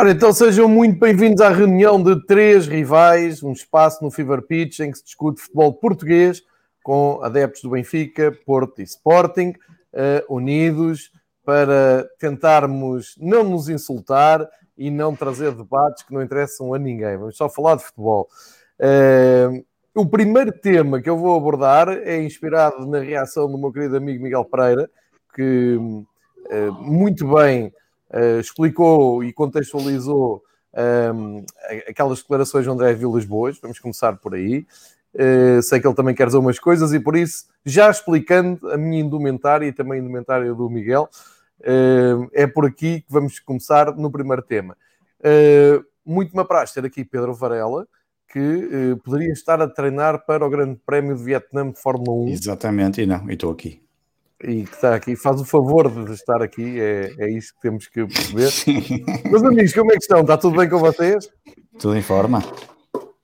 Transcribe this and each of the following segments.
Ora, então sejam muito bem-vindos à reunião de três rivais, um espaço no Fever Pitch em que se discute futebol português com adeptos do Benfica, Porto e Sporting, uh, unidos para tentarmos não nos insultar e não trazer debates que não interessam a ninguém. Vamos só falar de futebol. Uh, o primeiro tema que eu vou abordar é inspirado na reação do meu querido amigo Miguel Pereira, que uh, muito bem uh, explicou e contextualizou um, aquelas declarações de André Vilas Boas. Vamos começar por aí. Uh, sei que ele também quer dizer umas coisas e por isso, já explicando a minha indumentária e também a indumentária do Miguel, uh, é por aqui que vamos começar no primeiro tema. Uh, muito me apraz ter aqui Pedro Varela, que poderia estar a treinar para o Grande Prémio de Vietnã de Fórmula 1. Exatamente, e não, e estou aqui e que está aqui, faz o favor de estar aqui, é, é isso que temos que perceber. Meus amigos, como é que estão? Está tudo bem com vocês? Tudo em forma.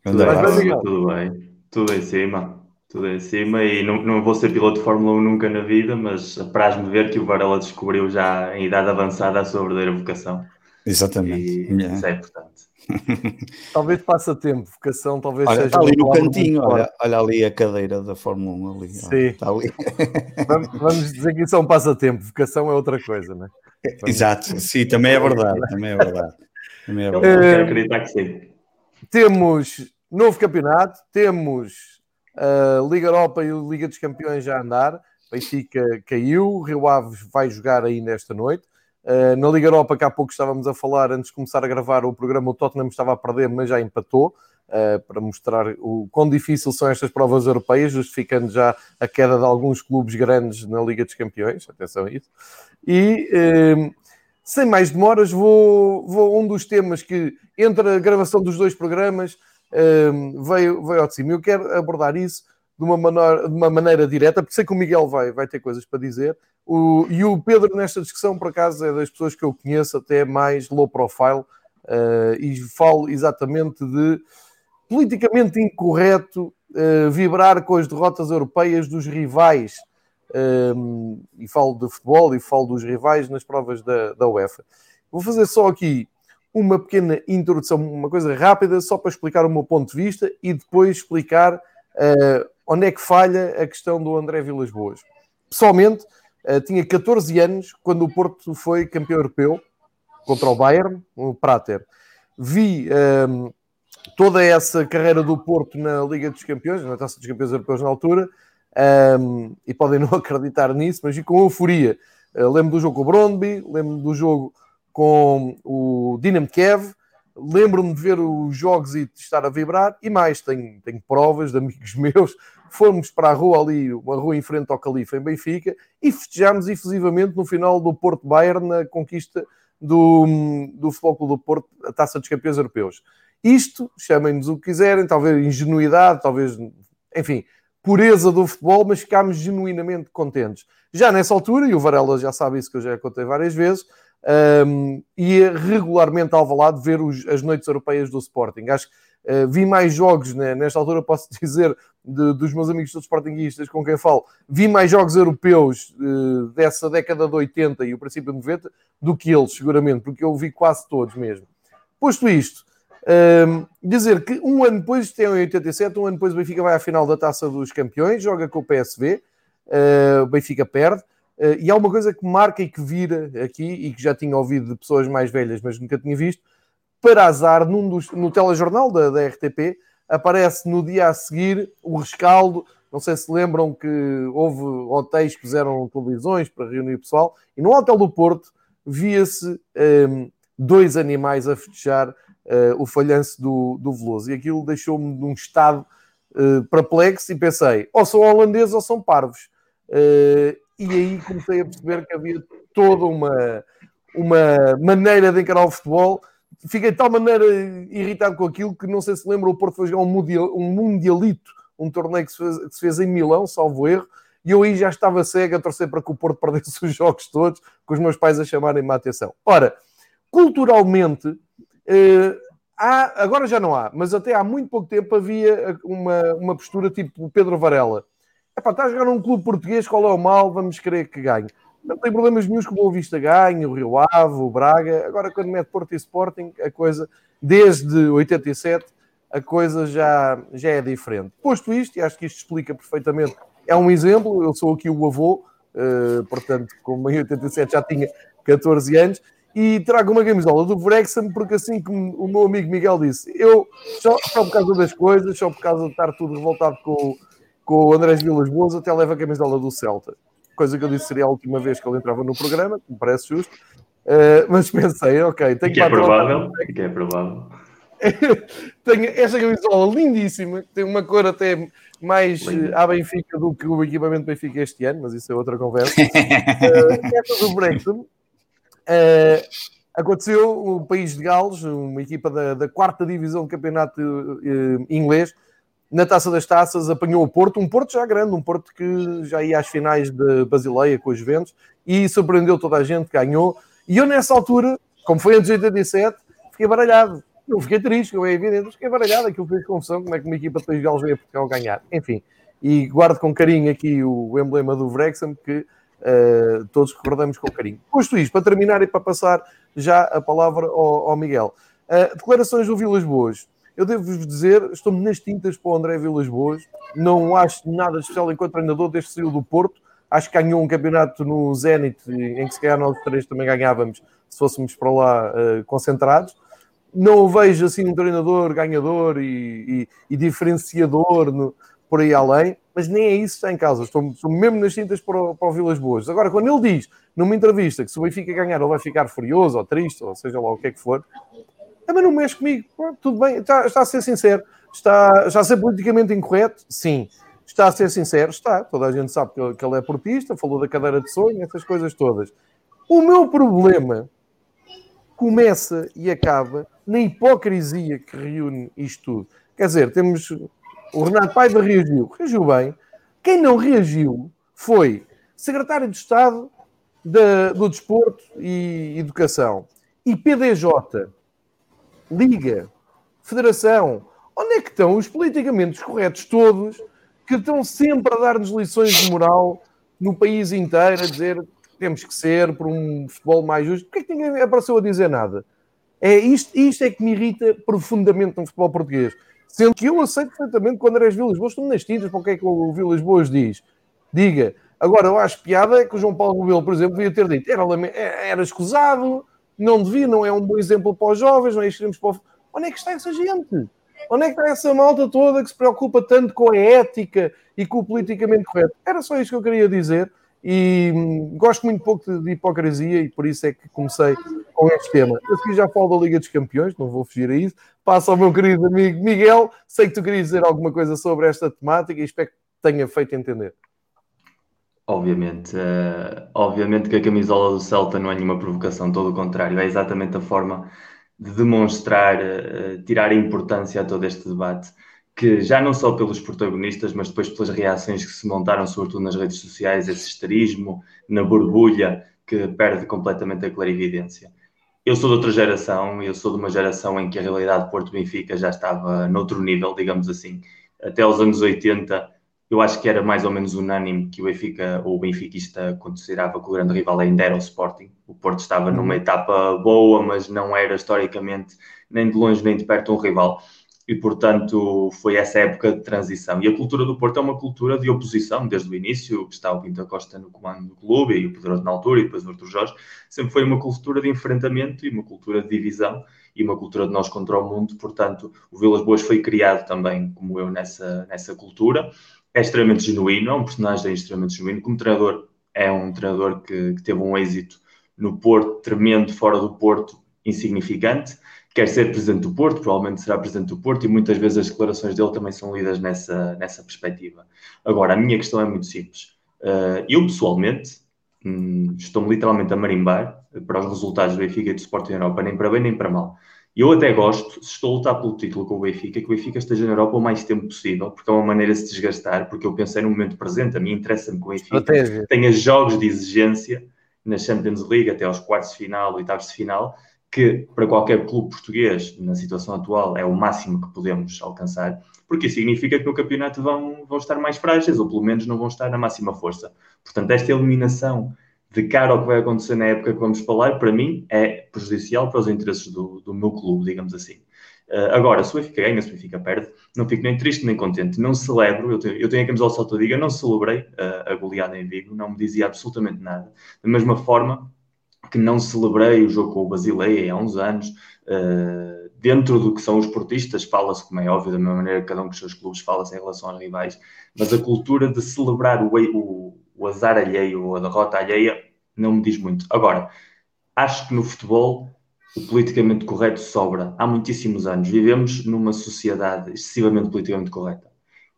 Tudo, bem, tudo bem, tudo em cima, tudo em cima e não, não vou ser piloto de Fórmula 1 nunca na vida, mas apraz-me ver que o Varela descobriu já em idade avançada a sua verdadeira vocação. Exatamente. E yeah. isso é importante. Talvez passatempo, vocação, talvez olha, seja. Está ali no cantinho, olha, olha, ali a cadeira da Fórmula 1 ali. Sim. Está ali. Vamos dizer que isso é um passatempo, vocação é outra coisa, não é? Vamos... Exato, sim, também é verdade, também é verdade. Também é verdade. Eu quero acreditar que sim. Temos novo campeonato, temos a Liga Europa e a Liga dos Campeões já a andar. Benfica caiu, Rio Aves vai jogar aí nesta noite. Uh, na Liga Europa, que há pouco estávamos a falar, antes de começar a gravar o programa, o Tottenham estava a perder, mas já empatou, uh, para mostrar o quão difícil são estas provas europeias, justificando já a queda de alguns clubes grandes na Liga dos Campeões. Atenção a isso. E, uh, sem mais demoras, vou, vou um dos temas que, entre a gravação dos dois programas, veio, veio ao de cima. Eu quero abordar isso de uma, maneira, de uma maneira direta, porque sei que o Miguel vai, vai ter coisas para dizer, o, e o Pedro, nesta discussão, por acaso, é das pessoas que eu conheço até mais low profile uh, e falo exatamente de politicamente incorreto uh, vibrar com as derrotas europeias dos rivais. Um, e falo de futebol e falo dos rivais nas provas da, da UEFA. Vou fazer só aqui uma pequena introdução, uma coisa rápida, só para explicar o meu ponto de vista e depois explicar onde é que falha a questão do André Vilas Boas. Pessoalmente, Uh, tinha 14 anos quando o Porto foi campeão europeu contra o Bayern, o Prater. Vi um, ehm, toda essa carreira do Porto na Liga dos Campeões, na Taça dos Campeões Europeus na altura, um, ehm, e podem não acreditar nisso, mas vi com euforia. Uh, lembro do jogo com o Brondby, lembro do jogo com o Dinamo Kiev, lembro-me de ver os jogos e de estar a vibrar, e mais, tenho, tenho provas de amigos meus fomos para a rua ali, uma rua em frente ao Califa, em Benfica, e festejámos efusivamente no final do Porto Bayern na conquista do, do Futebol do Porto, a Taça dos Campeões Europeus. Isto, chamem-nos o que quiserem, talvez ingenuidade, talvez, enfim, pureza do futebol, mas ficámos genuinamente contentes. Já nessa altura, e o Varela já sabe isso que eu já contei várias vezes, um, ia regularmente ao Valado ver os, as noites europeias do Sporting. Acho que uh, vi mais jogos, né, nesta altura posso dizer, de, dos meus amigos todos sportinguistas com quem falo, vi mais jogos europeus uh, dessa década de 80 e o princípio de 90 do que eles, seguramente, porque eu vi quase todos mesmo. Posto isto, uh, dizer que um ano depois, isto é em 87, um ano depois o Benfica vai à final da Taça dos Campeões, joga com o PSV, uh, o Benfica perde, e há uma coisa que marca e que vira aqui, e que já tinha ouvido de pessoas mais velhas, mas nunca tinha visto, para azar num dos, no telejornal da, da RTP, aparece no dia a seguir o rescaldo, Não sei se lembram que houve hotéis que fizeram televisões para reunir pessoal, e no Hotel do Porto via-se um, ehm, dois animais a festejar uh, o falhanço do, do Veloso. E aquilo deixou-me num estado uh, perplexo e pensei, ou são holandeses ou são parvos. Uh, e aí comecei a perceber que havia toda uma, uma maneira de encarar o futebol. Fiquei de tal maneira irritado com aquilo que não sei se lembra, o Porto foi jogar um, mundial, um mundialito, um torneio que se, fez, que se fez em Milão, salvo erro, e eu aí já estava cego a torcer para que o Porto perdesse os jogos todos, com os meus pais a chamarem-me a atenção. Ora, culturalmente, eh, há, agora já não há, mas até há muito pouco tempo havia uma, uma postura tipo Pedro Varela. Epá, está a jogar num clube português, qual é o mal? Vamos querer que ganhe. Não tem problemas nenhums que o Boa Vista ganhe, o Rio Ave, o Braga. Agora, quando mete Porto e Sporting, a coisa, desde 87, a coisa já, já é diferente. Posto isto, e acho que isto explica perfeitamente, é um exemplo, eu sou aqui o avô, uh, portanto, como em 87 já tinha 14 anos, e trago uma camisola do Wrexham, porque assim como o meu amigo Miguel disse, eu, só, só por causa das coisas, só por causa de estar tudo revoltado com, com o Andrés Vilas Boas, até leva a camisola do Celta coisa que eu disse seria a última vez que ele entrava no programa, que me parece justo. Uh, mas pensei, ok, tenho que. é provável, que é provável. tenho esta camisola lindíssima, que tem uma cor até mais Lindo. à Benfica do que o equipamento Benfica este ano, mas isso é outra conversa. uh, esta do Brexit. Uh, aconteceu o País de Gales, uma equipa da, da quarta divisão do campeonato uh, inglês, na Taça das Taças apanhou o Porto, um Porto já grande, um Porto que já ia às finais de Basileia com os Ventos e surpreendeu toda a gente, ganhou. E eu nessa altura, como foi antes de 87, fiquei baralhado. Não fiquei triste, como é evidente, fiquei baralhado. Aquilo fez confusão, como é que uma equipa de País Galos veio a Portugal ganhar. Enfim, e guardo com carinho aqui o emblema do Wrexham, que uh, todos recordamos com carinho. Posto isto, para terminar e para passar já a palavra ao, ao Miguel. Uh, declarações do Vilas Boas. Eu devo-vos dizer, estou-me nas tintas para o André Vilas Boas. Não acho nada especial enquanto treinador desde que saiu do Porto. Acho que ganhou um campeonato no Zenit, em que se calhar nós três também ganhávamos se fôssemos para lá uh, concentrados. Não o vejo assim um treinador ganhador e, e, e diferenciador no, por aí além, mas nem é isso está em causa. Estou, estou mesmo nas tintas para o, para o Vilas Boas. Agora, quando ele diz numa entrevista que se o Benfica ganhar ele vai ficar furioso ou triste, ou seja lá o que é que for, também não mexe comigo. tudo bem, está, está, a ser sincero. Está, está a ser politicamente incorreto? Sim. Está a ser sincero? Está. Toda a gente sabe que ele, que ele é portista, falou da cadeira de sonho, essas coisas todas. O meu problema começa e acaba na hipocrisia que reúne isto tudo. Quer dizer, temos o Renato Paiva reagiu, reagiu bem. Quem não reagiu foi secretário de Estado da, do Desporto e Educação e PDJ Liga, Federação, onde é que estão os politicamente corretos todos que estão sempre a dar-nos lições de moral no país inteiro, a dizer que temos que ser por um futebol mais justo? Porquê é que ninguém apareceu a dizer nada? É isto, isto é que me irrita profundamente no futebol português. Sendo que eu aceito perfeitamente quando Andrés Vilas Boas, estou nas tintas para o que é que o Vilas Boas diz. Diga. Agora, eu acho piada é que o João Paulo Rebelo, por exemplo, devia ter dito era, era escusado, não devia, não é um bom exemplo para os jovens, não é extremos para o... Onde é que está essa gente? Onde é que está essa malta toda que se preocupa tanto com a ética e com o politicamente correto? Era só isso que eu queria dizer e hum, gosto muito pouco de, de, hipocrisia e por isso é que comecei com este tema. Eu aqui já falo da Liga dos Campeões, não vou fugir a isso. Passo ao meu querido amigo Miguel. Sei que tu querias dizer alguma coisa sobre esta temática e espero que tenha feito entender. Obviamente, uh, obviamente que a camisola do Celta não é nenhuma provocação, todo o contrário, é exatamente a forma de demonstrar, uh, tirar importância a todo este debate, que já não só pelos protagonistas, mas depois pelas reações que se montaram, sobretudo nas redes sociais, esse esterismo, na borbulha, que perde completamente a clarividência. Eu sou de outra geração, eu sou de uma geração em que a realidade de Porto Benfica já estava noutro nível, digamos assim. Até os anos 80 eu acho que era mais ou menos unânime que o Benfica, ou o benfiquista, considerava que o grande rival ainda era o Sporting. O Porto estava uhum. numa etapa boa, mas não era historicamente nem de longe nem de perto um rival. E, portanto, foi essa época de transição. E a cultura do Porto é uma cultura de oposição, desde o início, que está o Pinto Costa no comando do clube, e o Pedro na altura, e depois o Artur Jorge. Sempre foi uma cultura de enfrentamento e uma cultura de divisão e uma cultura de nós contra o mundo. Portanto, o Vilas Boas foi criado também, como eu, nessa, nessa cultura é extremamente genuíno, é um personagem extremamente genuíno. Como treinador, é um treinador que, que teve um êxito no Porto tremendo, fora do Porto insignificante. Quer ser presidente do Porto, provavelmente será presidente do Porto, e muitas vezes as declarações dele também são lidas nessa, nessa perspectiva. Agora, a minha questão é muito simples. Uh, eu, pessoalmente, hum, estou-me literalmente a marimbar para os resultados do Benfica e do Sporting Europa, nem para bem nem para mal. Eu até gosto, se estou a lutar pelo título com o Benfica, que o Benfica esteja na Europa o mais tempo possível, porque é uma maneira de se desgastar, porque eu pensei no momento presente, a mim interessa-me que o Benfica tenha jogos de exigência na Champions League até aos quartos de final, oitavos de final, que para qualquer clube português, na situação atual, é o máximo que podemos alcançar, porque isso significa que no campeonato vão, vão estar mais frágeis, ou pelo menos não vão estar na máxima força. Portanto, esta eliminação de cara ao que vai acontecer na época que vamos falar, para mim é prejudicial para os interesses do, do meu clube, digamos assim. Uh, agora, se o Benfica ganha, se o Benfica perde, não fico nem triste nem contente. Não celebro, eu tenho, eu tenho a camisola Salto Diga, não celebrei uh, a goleada em Vigo, não me dizia absolutamente nada. Da mesma forma que não celebrei o jogo com o Basileia há uns anos, uh, dentro do que são os portistas, fala-se, como é óbvio, da mesma maneira que cada um dos seus clubes fala-se em relação aos rivais, mas a cultura de celebrar o, o o azar alheio ou a derrota alheia não me diz muito. Agora, acho que no futebol o politicamente correto sobra. Há muitíssimos anos vivemos numa sociedade excessivamente politicamente correta.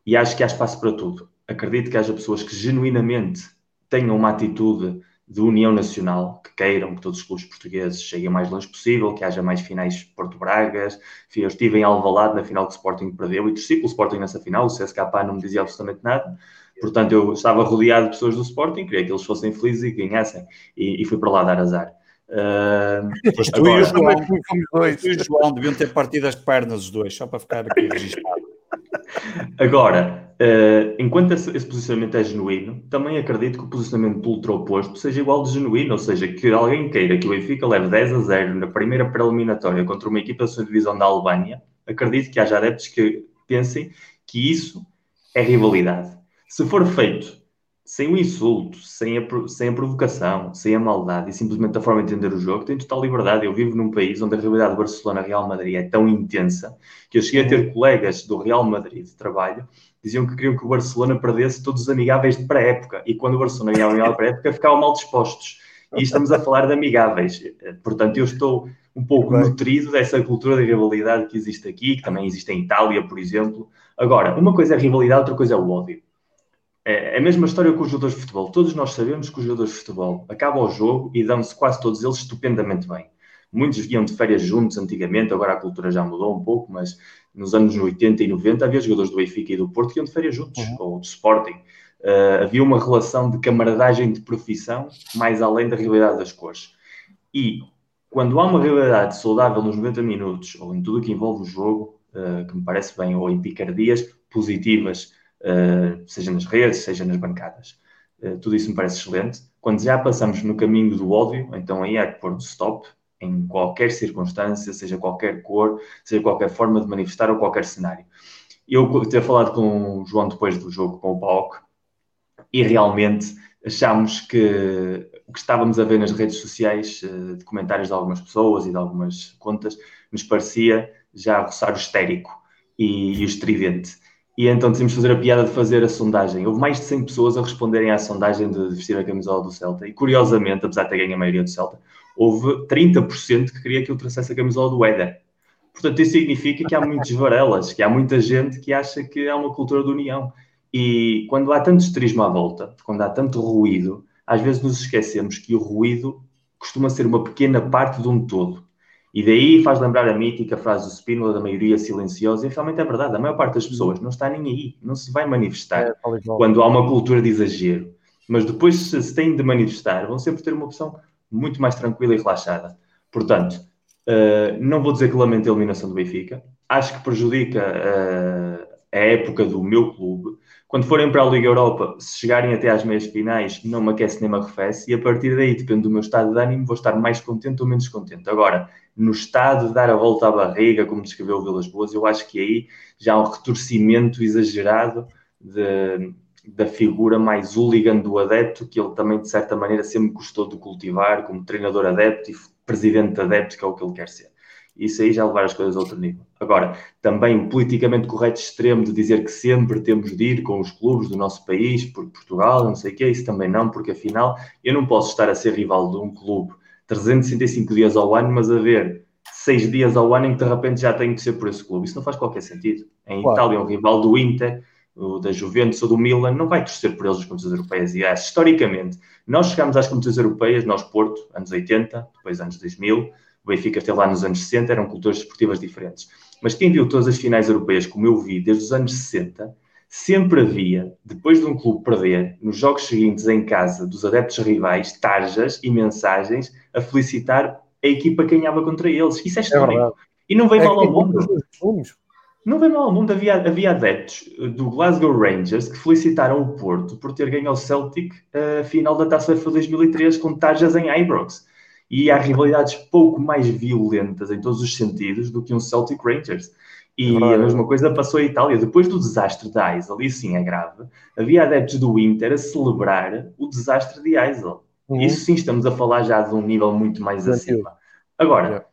E acho que há espaço para tudo. Acredito que haja pessoas que genuinamente tenham uma atitude de união nacional, que queiram que todos os clubes portugueses cheguem o mais longe possível, que haja mais finais Porto Bragas. Eu estive em Alvalade na final que o Sporting perdeu e torci pelo Sporting nessa final, o CSKA não me dizia absolutamente nada. Portanto, eu estava rodeado de pessoas do Sporting, queria que eles fossem felizes e ganhassem, e, e fui para lá dar azar. Uh, tu, agora, e João, tu e o João deviam ter partido as pernas os dois, só para ficar aqui registrado. Agora, uh, enquanto esse, esse, posicionamento é genuíno, também acredito que o posicionamento do ultra-oposto seja igual de genuíno, ou seja, que alguém queira que o Benfica leve 10 a 0 na primeira preliminatória contra uma equipa da sua divisão da Albânia, acredito que haja adeptos que pensem que isso é rivalidade. Se for feito sem o insulto, sem a, sem a provocação, sem a maldade e simplesmente da forma de entender o jogo, tem total liberdade. Eu vivo num país onde a realidade de Barcelona-Real Madrid é tão intensa que eu cheguei a ter colegas do Real Madrid de trabalho diziam que queriam que o Barcelona perdesse todos os amigáveis de pré-época e quando o Barcelona ganhava a pré-época ficavam mal dispostos. E estamos a falar de amigáveis. Portanto, eu estou um pouco Bem. nutrido dessa cultura de rivalidade que existe aqui, que também existe em Itália, por exemplo. Agora, uma coisa é a rivalidade, outra coisa é o ódio. É, é a mesma história com os jogadores de futebol. Todos nós sabemos que os jogadores de futebol acabam o jogo e dão-se quase todos eles estupendamente bem. Muitos iam de férias juntos antigamente, agora a cultura já mudou um pouco, mas nos anos 80 e 90 havia jogadores do Benfica e do Porto que iam de férias juntos, uhum. ou do Sporting. Uh, havia uma relação de camaradagem de profissão mais além da realidade das cores. E quando há uma realidade saudável nos 90 minutos, ou em tudo o que envolve o jogo, uh, que me parece bem, ou em picardias positivas, seja nas redes, seja nas bancadas. Uh, tudo isso me parece excelente. Quando já passamos no caminho do ódio, então aí há que pôr um stop em qualquer circunstância, seja qualquer cor, seja qualquer forma de manifestar ou qualquer cenário. Eu ter falado com o João depois do jogo com o PAOC e realmente achámos que o que estávamos a ver nas redes sociais, eh, de comentários de algumas pessoas e de algumas contas, nos parecia já roçar o histérico e, e o estridente. E então decidimos fazer a piada de fazer a sondagem. Houve mais de 100 pessoas a responderem à sondagem de vestir a camisola do Celta. E curiosamente, apesar de ter ganho a maioria do Celta, houve 30% que queria que eu trouxesse a camisola do Éder. Portanto, isso significa que há muitos varelas, que há muita gente que acha que é uma cultura de união. E quando há tanto esterismo à volta, quando há tanto ruído, às vezes nos esquecemos que o ruído costuma ser uma pequena parte de um todo. E daí faz lembrar a mítica frase do Spínola da maioria silenciosa, e realmente é verdade, a maior parte das pessoas não está nem aí, não se vai manifestar é, quando há uma cultura de exagero. Mas depois, se se têm de manifestar, vão sempre ter uma opção muito mais tranquila e relaxada. Portanto, uh, não vou dizer que lamento a eliminação do Benfica, acho que prejudica uh, a época do meu clube, quando forem para a Liga Europa, se chegarem até às meias finais, não me aquece nem me arrefece, e a partir daí, depende do meu estado de ânimo, vou estar mais contente ou menos contente. Agora, no estado de dar a volta à barriga, como descreveu o Vilas Boas, eu acho que aí já há um retorcimento exagerado de, da figura mais hooligan do adepto, que ele também, de certa maneira, sempre gostou de cultivar como treinador adepto e presidente adepto, que é o que ele quer ser. Isso aí já levar as coisas a outro nível. Agora, também o politicamente correto extremo de dizer que sempre temos de ir com os clubes do nosso país, por Portugal, não sei o quê, isso também não, porque afinal eu não posso estar a ser rival de um clube 365 dias ao ano, mas a ver seis dias ao ano em que de repente já tenho que ser por esse clube. Isso não faz qualquer sentido. Em claro. Itália, um rival do Inter, da Juventus ou do Milan, não vai torcer por eles nas competições europeias. E acho, historicamente, nós chegamos às competições europeias, nós Porto, anos 80, depois anos 2000, o Benfica esteve lá nos anos 60, eram culturas esportivas diferentes. Mas quem viu todas as finais europeias, como eu vi, desde os anos 60, sempre havia, depois de um clube perder, nos jogos seguintes em casa, dos adeptos rivais, tarjas e mensagens a felicitar a equipa que ganhava contra eles. Isso é, histórico. É e não vem é mal ao mundo. Não vem mal ao mundo. Havia, havia adeptos do Glasgow Rangers que felicitaram o Porto por ter ganho ao Celtic a final da Taça UEFA 2003 com tarjas em Ibrox. E há rivalidades pouco mais violentas em todos os sentidos do que um Celtic Rangers. E a mesma coisa passou em Itália. Depois do desastre da Eisel, e sim é grave, havia adeptos do Inter a celebrar o desastre de Eisel. Uhum. Isso sim estamos a falar já de um nível muito mais acima. Agora,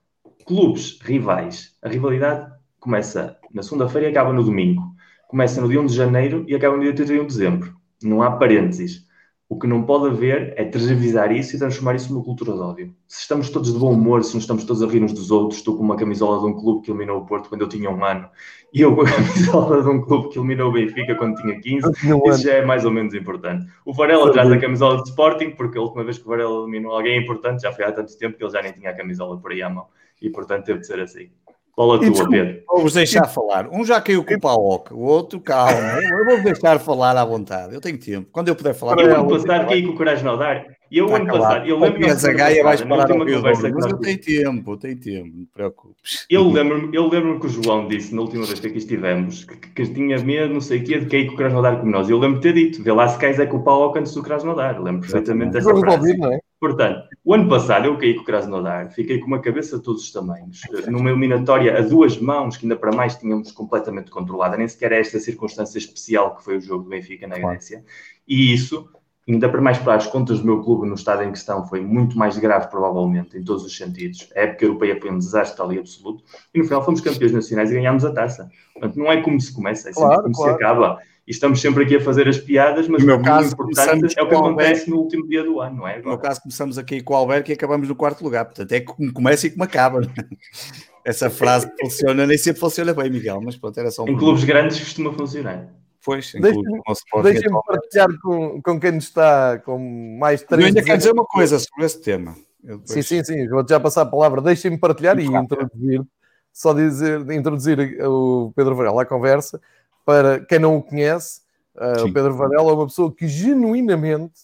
clubes rivais, a rivalidade começa na segunda-feira e acaba no domingo. Começa no dia 1 de janeiro e acaba no dia 31 de dezembro. Não há parênteses. O que não pode haver é transvisar isso e transformar isso numa cultura de ódio. Se estamos todos de bom humor, se não estamos todos a rir uns dos outros, estou com uma camisola de um clube que eliminou o Porto quando eu tinha um ano e eu com a camisola de um clube que eliminou o Benfica quando tinha 15, isso já é mais ou menos importante. O Varela traz a camisola de Sporting, porque a última vez que o Varela eliminou alguém importante já foi há tanto tempo que ele já nem tinha a camisola por aí à mão e portanto teve de ser assim. Bola tua, Pedro. Vou-vos deixar falar. Um já caiu com o Paok, o outro, calma. Eu vou deixar falar à vontade. Eu tenho tempo. Quando eu puder falar. Eu ano passado caí com o Coragem no dar. E eu, tá ano passado, eu lembro-me. Essa gaia vais parar a conversa Mas eu tenho tempo, eu tenho tempo, não te preocupes. Eu lembro-me eu lembro que o João disse na última vez que aqui estivemos que, que tinha medo, não sei o quê, de cair com o Coragem no dar como nós. Eu lembro de ter dito, vê lá se cais é com o Paok antes do Coragem no dar. Lembro perfeitamente dessa frase. Não é? Portanto, o ano passado eu caí com o Krasnodar, fiquei com uma cabeça de todos os tamanhos, numa eliminatória a duas mãos, que ainda para mais tínhamos completamente controlada, nem sequer esta circunstância especial que foi o jogo do Benfica na Grécia, e isso, ainda para mais para as contas do meu clube no estado em questão, foi muito mais grave, provavelmente, em todos os sentidos. A época europeia foi um desastre ali absoluto, e no final fomos campeões nacionais e ganhámos a taça. Portanto, não é como se começa, é sempre claro, como claro. se acaba e estamos sempre aqui a fazer as piadas, mas o caso, importante é o que acontece no último dia do ano, não é? No meu caso, começamos aqui com o Alberto e acabamos no quarto lugar, portanto é como começa e como acaba. Essa frase funciona, nem sempre funciona bem, Miguel, mas pronto, era só um Em clubes grandes costuma funcionar. Pois, deixem-me deixem partilhar com, com quem está com mais três. Eu ainda quero dizer uma coisa sobre esse tema. Depois... Sim, sim, sim, vou já passar a palavra. Deixem-me partilhar e introduzir, só dizer, introduzir o Pedro Varela à conversa para quem não o conhece, uh, o Pedro Varela é uma pessoa que genuinamente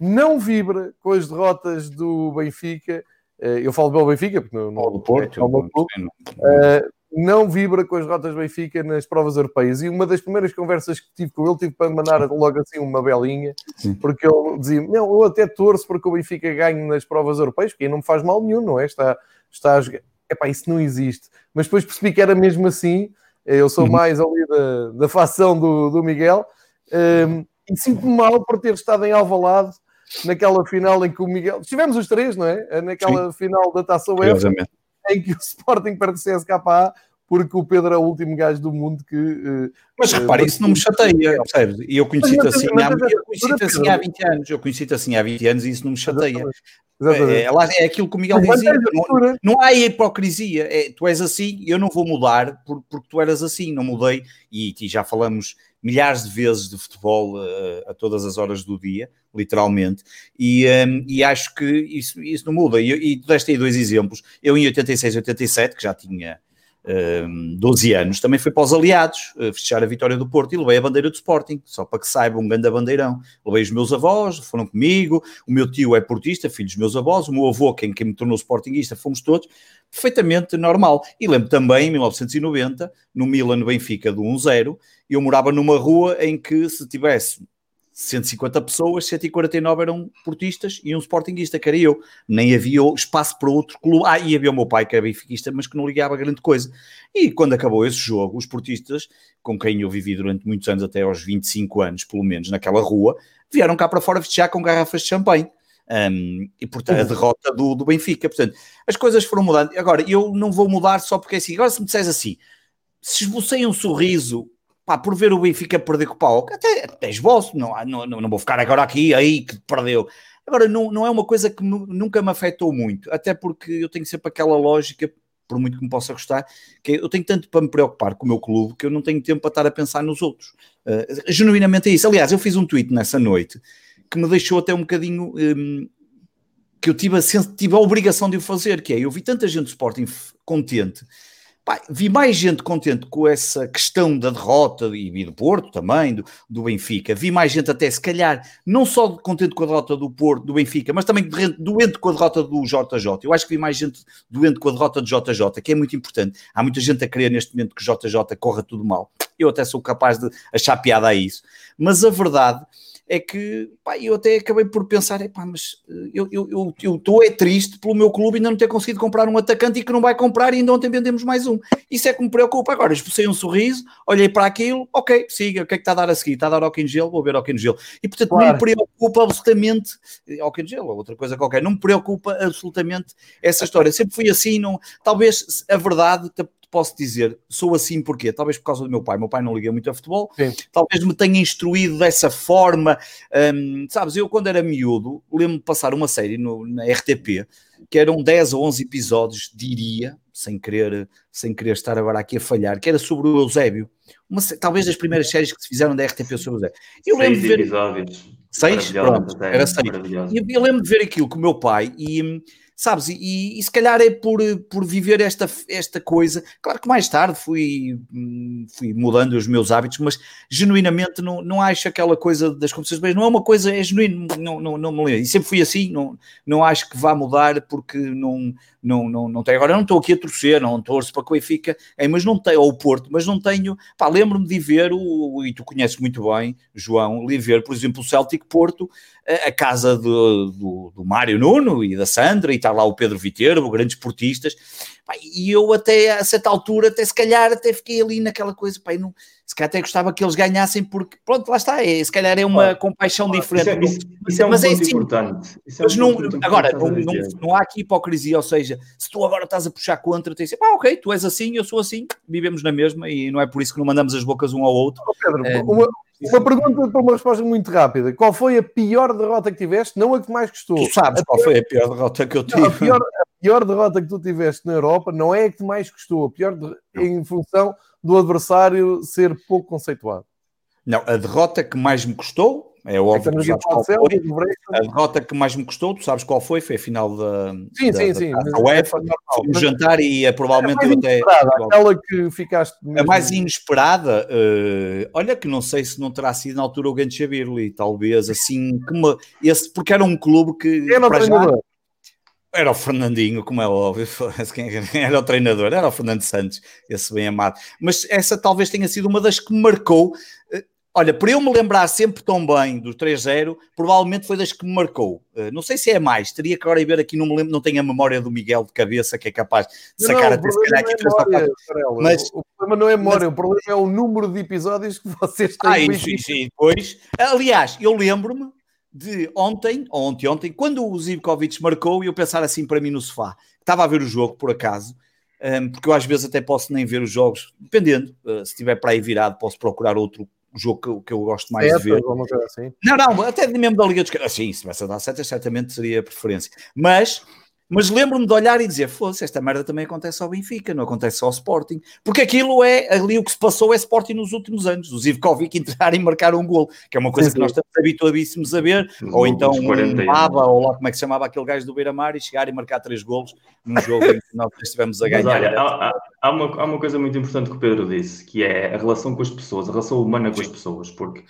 não vibra com as derrotas do Benfica. Uh, eu falo bem Benfica, porque não, não, do Porto, é o meu clube. Uh, não vibra com as derrotas do Benfica nas provas europeias. E uma das primeiras conversas que tive com ele, tive para mandar logo assim uma belinha, Sim. porque ele dizia: Não, eu até torço para que o Benfica ganhe nas provas europeias, porque aí não me faz mal nenhum, não é? Está, está a jogar. Epá, isso não existe. Mas depois percebi que era mesmo assim eu sou uhum. mais ali da, da facção do, do Miguel. Um, e sinto-me mal por ter estado em Alvalade naquela final em que o Miguel... Estivemos os três, não é? Naquela Sim. final da Taça UEFA, em que o Sporting perde CSKA porque o Pedro é o último gajo do mundo que. Uh, mas repare, uh, isso não me chateia, percebes? E eu conheci-te assim, há, eu conheci assim há 20 anos, eu conheci-te assim há 20 anos e isso não me chateia. É, é, é aquilo que o Miguel dizia, não, não, há hipocrisia, é, tu és assim, eu não vou mudar por, porque tu eras assim, não mudei, e, e já falamos milhares de vezes de futebol uh, a todas as horas do dia, literalmente, e, um, e acho que isso, isso não muda. E, e tu deste aí dois exemplos, eu em 86 e 87, que já tinha 12 anos, também foi para os aliados festejar a vitória do Porto e levei a bandeira do Sporting, só para que saibam, um grande bandeirão. Levei os meus avós, foram comigo, o meu tio é portista, filho dos meus avós, o meu avô, quem, quem me tornou sportinguista, fomos todos, perfeitamente normal. E lembro também, em 1990, no Milan Benfica do 1-0, eu morava numa rua em que se tivesse 150 pessoas, 149 eram portistas e um sportinguista, que era eu. Nem havia espaço para outro clube. Ah, e havia o meu pai, que era benfiquista, mas que não ligava grande coisa. E quando acabou esse jogo, os portistas, com quem eu vivi durante muitos anos, até aos 25 anos, pelo menos, naquela rua, vieram cá para fora festejar com garrafas de champanhe. Um, e portanto, a uhum. derrota do, do Benfica. Portanto, as coisas foram mudando. Agora, eu não vou mudar só porque é assim. Agora, se me disseres assim, se esbocei um sorriso pá, por ver o Benfica perder com o pau, até, até esboço, não, não, não, vou ficar agora aqui, aí que perdeu. Agora, não, não é uma coisa que nunca me afetou muito, até porque eu tenho sempre aquela lógica, por muito que me possa gostar, que eu tenho tanto para me preocupar com o meu clube que eu não tenho tempo para estar a pensar nos outros. Uh, genuinamente é isso. Aliás, eu fiz um tweet nessa noite que me deixou até um bocadinho. Um, que eu tive a, tive a obrigação de o fazer, que é, eu vi tanta gente do Sporting contente Pá, vi mais gente contente com essa questão da derrota e, do Porto também, do, do, Benfica. Vi mais gente até, se calhar, não só contente com a derrota do Porto, do Benfica, mas também doente com a derrota do JJ. Eu acho que vi mais gente doente com a derrota do JJ, que é muito importante. Há muita gente a querer neste momento que o JJ corra tudo mal. Eu até sou capaz de achar piada a isso. Mas a verdade é que pá, eu até acabei por pensar, pá, mas eh, eu estou eu, eu, é triste pelo meu clube ainda não ter conseguido comprar um atacante e que não vai comprar e ainda ontem vendemos mais um. Isso é que me preocupa. Agora, expulsei um sorriso, olhei para aquilo, ok, siga, o que é que está a dar a seguir? Está a dar ao gel, vou ver ao gel. E portanto claro. não me preocupa absolutamente, ao gel ou outra coisa qualquer, não me preocupa absolutamente essa história. Sempre fui assim, não, talvez a verdade posso dizer, sou assim porque talvez por causa do meu pai, meu pai não liga muito a futebol, Sim. talvez me tenha instruído dessa forma, um, sabes, eu quando era miúdo, lembro-me de passar uma série no, na RTP, que eram 10 ou 11 episódios, diria, sem querer, sem querer estar agora aqui a falhar, que era sobre o Eusébio, uma, talvez das primeiras séries que se fizeram da RTP sobre o Eusébio. Eu seis lembro de ver... episódios. Seis? Pronto, era seis. E eu lembro de ver aquilo com o meu pai e hum, sabes? E, e, se calhar é por, por viver esta, esta coisa. Claro que mais tarde fui, hum, fui mudando os meus hábitos, mas genuinamente não, não acho aquela coisa das competições, mas não é uma coisa, é genuíno, não, não, não me lembro. E sempre fui assim, não, não acho que vá mudar porque não, não, não, não tenho. Agora não estou aqui a torcer, não torço para que o Benfica, é, mas não tenho, ou o Porto, mas não tenho. Pá, lembro-me de ver, o, e tu conheces muito bem, João, de ver, por exemplo, o Celtic Porto a casa do, do, do Mário Nuno e da Sandra, e está lá o Pedro Viterbo, grandes portistas, e eu até a certa altura, até se calhar, até fiquei ali naquela coisa, pá, não, se calhar até gostava que eles ganhassem, porque pronto, lá está, é, se calhar é uma compaixão diferente. Isso é, isso, isso é um mas é assim, importante. Isso é um não, importante agora, não, não, não, há aqui hipocrisia, ou seja, se tu agora estás a puxar contra, tens ah, ok, tu és assim, eu sou assim, vivemos na mesma, e não é por isso que não mandamos as bocas um ao outro. Oh, Pedro, é, uma, uma pergunta para uma resposta muito rápida. Qual foi a pior derrota que tiveste? Não a que mais gostou. Tu sabes a qual pior... foi a pior derrota que eu tive. Não, a, pior, a, pior, derrota que tu tiveste na Europa não é a que mais gostou. A pior de... em função do adversário ser pouco conceituado. Não, a derrota que mais me custou é óbvio que sabes qual foi. A derrota que mais me custou, tu sabes qual foi? Foi a final da, sim, da, sim, sim. da UEFA. Foi um jantar e é, provavelmente eu até. Aquela que ficaste. Mesmo... A mais inesperada, uh, olha que não sei se não terá sido na altura o Ganchabirli, talvez assim, como esse, porque era um clube que. Era o. Já, era o Fernandinho, como é óbvio, era o treinador, era o Fernando Santos, esse bem amado. Mas essa talvez tenha sido uma das que me marcou. Olha, para eu me lembrar sempre tão bem do 3-0, provavelmente foi das que me marcou. Uh, não sei se é mais, teria que agora ver aqui, não me lembro, não tenho a memória do Miguel de cabeça, que é capaz de sacar até se calhar aqui é memória, Mas o problema não é memória, mas... o problema é o número de episódios que vocês têm. Ah, isso, isso, e depois. Aliás, eu lembro-me de ontem, ou ontem, ontem, quando o Zivkovic marcou, e eu pensar assim para mim no sofá, estava a ver o jogo por acaso. Um, ehm, porque eu às vezes até posso nem ver os jogos, dependendo, uh, se estiver para aí virado, posso procurar outro o jogo que, que eu gosto mais de ver. Assim. Não, não, até mesmo da Liga dos Campeões. Sim, se tivesse a dar setas, certamente seria a preferência. Mas mas lembro-me de olhar e dizer: fosse, esta merda também acontece ao Benfica, não acontece ao Sporting. Porque aquilo é ali o que se passou é Sporting nos últimos anos. O Zivkovic entrar e marcar um gol, que é uma coisa que nós estamos habituadíssimos a ver. ou então um Baba, ou lá como é que se chamava aquele gajo do Beira-Mar, e chegar e marcar três golos num jogo em que nós estivemos a ganhar. Olha, há, há, uma, há uma coisa muito importante que o Pedro disse, que é a relação com as pessoas, a relação humana com as pessoas, porque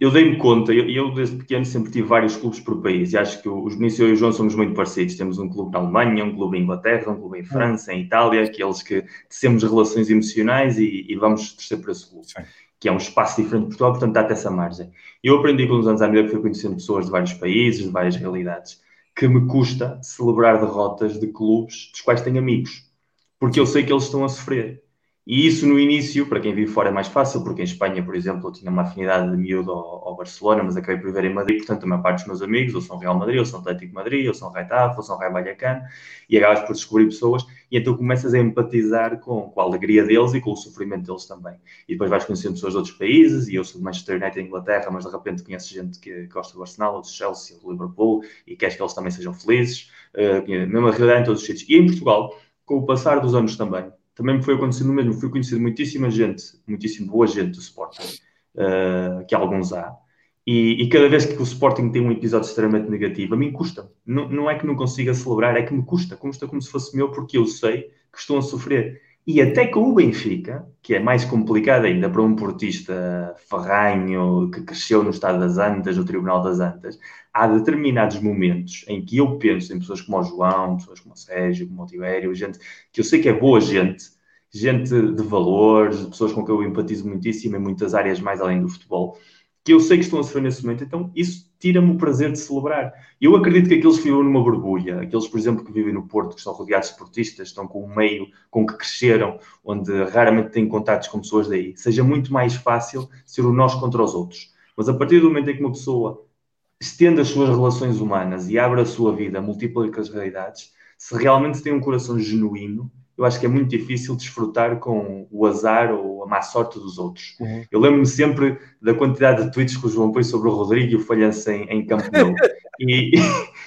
eu dei-me conta, eu, eu, desde pequeno sempre tive vários clubes por país e acho que os Vinícius e o João somos muito parecidos. Temos um clube na Alemanha, um clube em Inglaterra, um clube em França, em Itália, aqueles que temos relações emocionais e, e vamos torcer para esse clube, Sim. que é um espaço diferente de Portugal, portanto dá-te essa margem. Eu aprendi com os anos à medida que fui conhecendo pessoas de vários países, de várias realidades, que me custa celebrar derrotas de clubes dos quais tenho amigos, porque eu sei que eles estão a sofrer E isso no início, para quem vive fora, é mais fácil, porque em Espanha, por exemplo, eu tinha uma afinidade de miúdo ao, ao Barcelona, mas acabei por viver em Madrid, portanto, a maior parte dos meus amigos, ou são Real Madrid, ou são Atlético Madrid, ou são Retafe, ou são Raio Vallecano, e acabas por descobrir pessoas, e então começas a empatizar com, com, a alegria deles e com o sofrimento deles também. E depois vais conhecendo pessoas de outros países, e eu sou de Manchester United, Inglaterra, mas de repente conheces gente que gosta do Arsenal, ou do Chelsea, ou do Liverpool, e queres que eles também sejam felizes, uh, mesma realidade em todos os sítios. E em Portugal, com o passar dos anos também, também me foi acontecendo o mesmo. Fui conhecido muitíssima gente, muitíssimo boa gente do Sporting, uh, que alguns há. E, e, cada vez que o Sporting tem um episódio extremamente negativo, a mim custa. Não, não é que não consiga celebrar, é que me custa. Custa como se fosse meu, porque eu sei que estão a sofrer. E até com o Benfica, que é mais complicado ainda para um portista ferranho que cresceu no Estado das Antas, no Tribunal das Antas, há determinados momentos em que eu penso em pessoas como o João, pessoas como o Sérgio, como o Tibério, gente que eu sei que é boa gente, gente de valores, pessoas com quem eu empatizo muitíssimo em muitas áreas mais além do futebol, que eu sei que estão a sofrer nesse momento, então isso tira-me o prazer de celebrar. Eu acredito que aqueles que vivem numa borbulha, aqueles, por exemplo, que vivem no Porto, que estão rodeados de esportistas, estão com um meio com que cresceram, onde raramente têm contatos com pessoas daí, seja muito mais fácil ser o nós contra os outros. Mas a partir do momento em que uma pessoa estende as suas relações humanas e abre a sua vida, multiplica as realidades, se realmente tem um coração genuíno, eu acho que é muito difícil desfrutar com o azar ou a má sorte dos outros. Uhum. Eu lembro-me sempre da quantidade de tweets que o João põe sobre o Rodrigo e o falhanço em, em Campo Nou. e,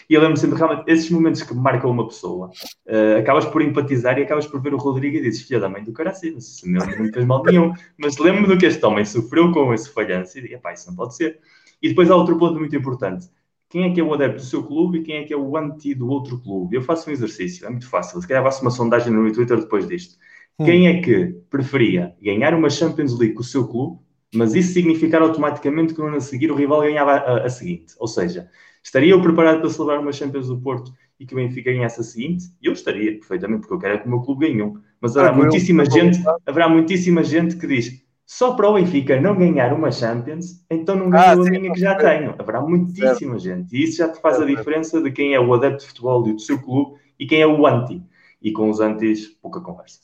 e eu lembro-me sempre, realmente, esses momentos que marcam uma pessoa, uh, acabas por empatizar e acabas por ver o Rodrigo e dizes, filha da mãe do cara assim, não, não fez mal nenhum. Mas lembro-me do que este homem sofreu com esse falhanço e digo, pá, isso não pode ser. E depois há outro ponto muito importante quem é que é o adepto do seu clube e quem é que é o anti do outro clube. Eu faço um exercício, é muito fácil. Se calhar faço uma sondagem no meu Twitter depois disto. Hum. Quem é que preferia ganhar uma Champions League com o seu clube, mas isso significar automaticamente que no ano a seguir o rival ganhava a, a, seguinte? Ou seja, estaria eu preparado para celebrar uma Champions do Porto e que o Benfica ganhasse a seguinte? Eu estaria, perfeitamente, porque eu quero é que o meu clube ganhe um. Mas haverá ah, muitíssima gente, haverá muitíssima gente que diz só para o Benfica não ganhar uma Champions, então não ganhou ah, a minha que já tenho. Haverá muitíssima gente. E isso já te faz a diferença de quem é o adepto de futebol do seu clube e quem é o anti. E com os antis, pouca conversa.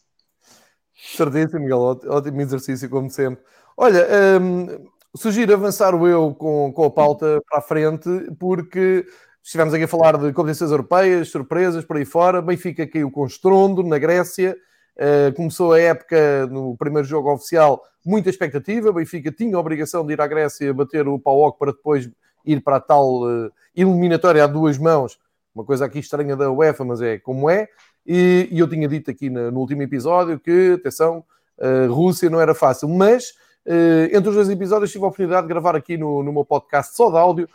Certeza, Miguel. Ótimo exercício, como sempre. Olha, hum, sugiro avançar o eu com, com a pauta para a frente, porque estivemos aqui a falar de competições europeias, surpresas, por aí fora. Benfica caiu com estrondo na Grécia. Uh, começou a época no primeiro jogo oficial muita expectativa. Benfica tinha a obrigação de ir à Grécia bater o Pauok para depois ir para a tal uh, eliminatória a duas mãos. Uma coisa aqui estranha da UEFA, mas é como é. E, eu tinha dito aqui no, último episódio que, atenção, uh, Rússia não era fácil, mas entre os dois episódios tive a oportunidade de gravar aqui no, no meu podcast só de áudio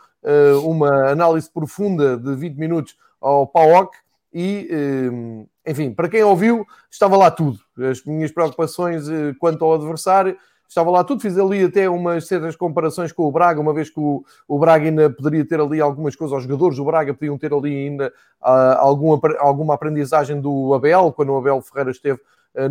uma análise profunda de 20 minutos ao PAOK e enfim, para quem ouviu, estava lá tudo. As minhas preocupações eh, quanto ao adversário, estava lá tudo. Fiz ali até umas certas comparações com o Braga, uma vez que o, Braga ainda poderia ter ali algumas coisas, os jogadores do Braga podiam ter ali ainda uh, alguma, alguma aprendizagem do Abel, quando o Abel Ferreira esteve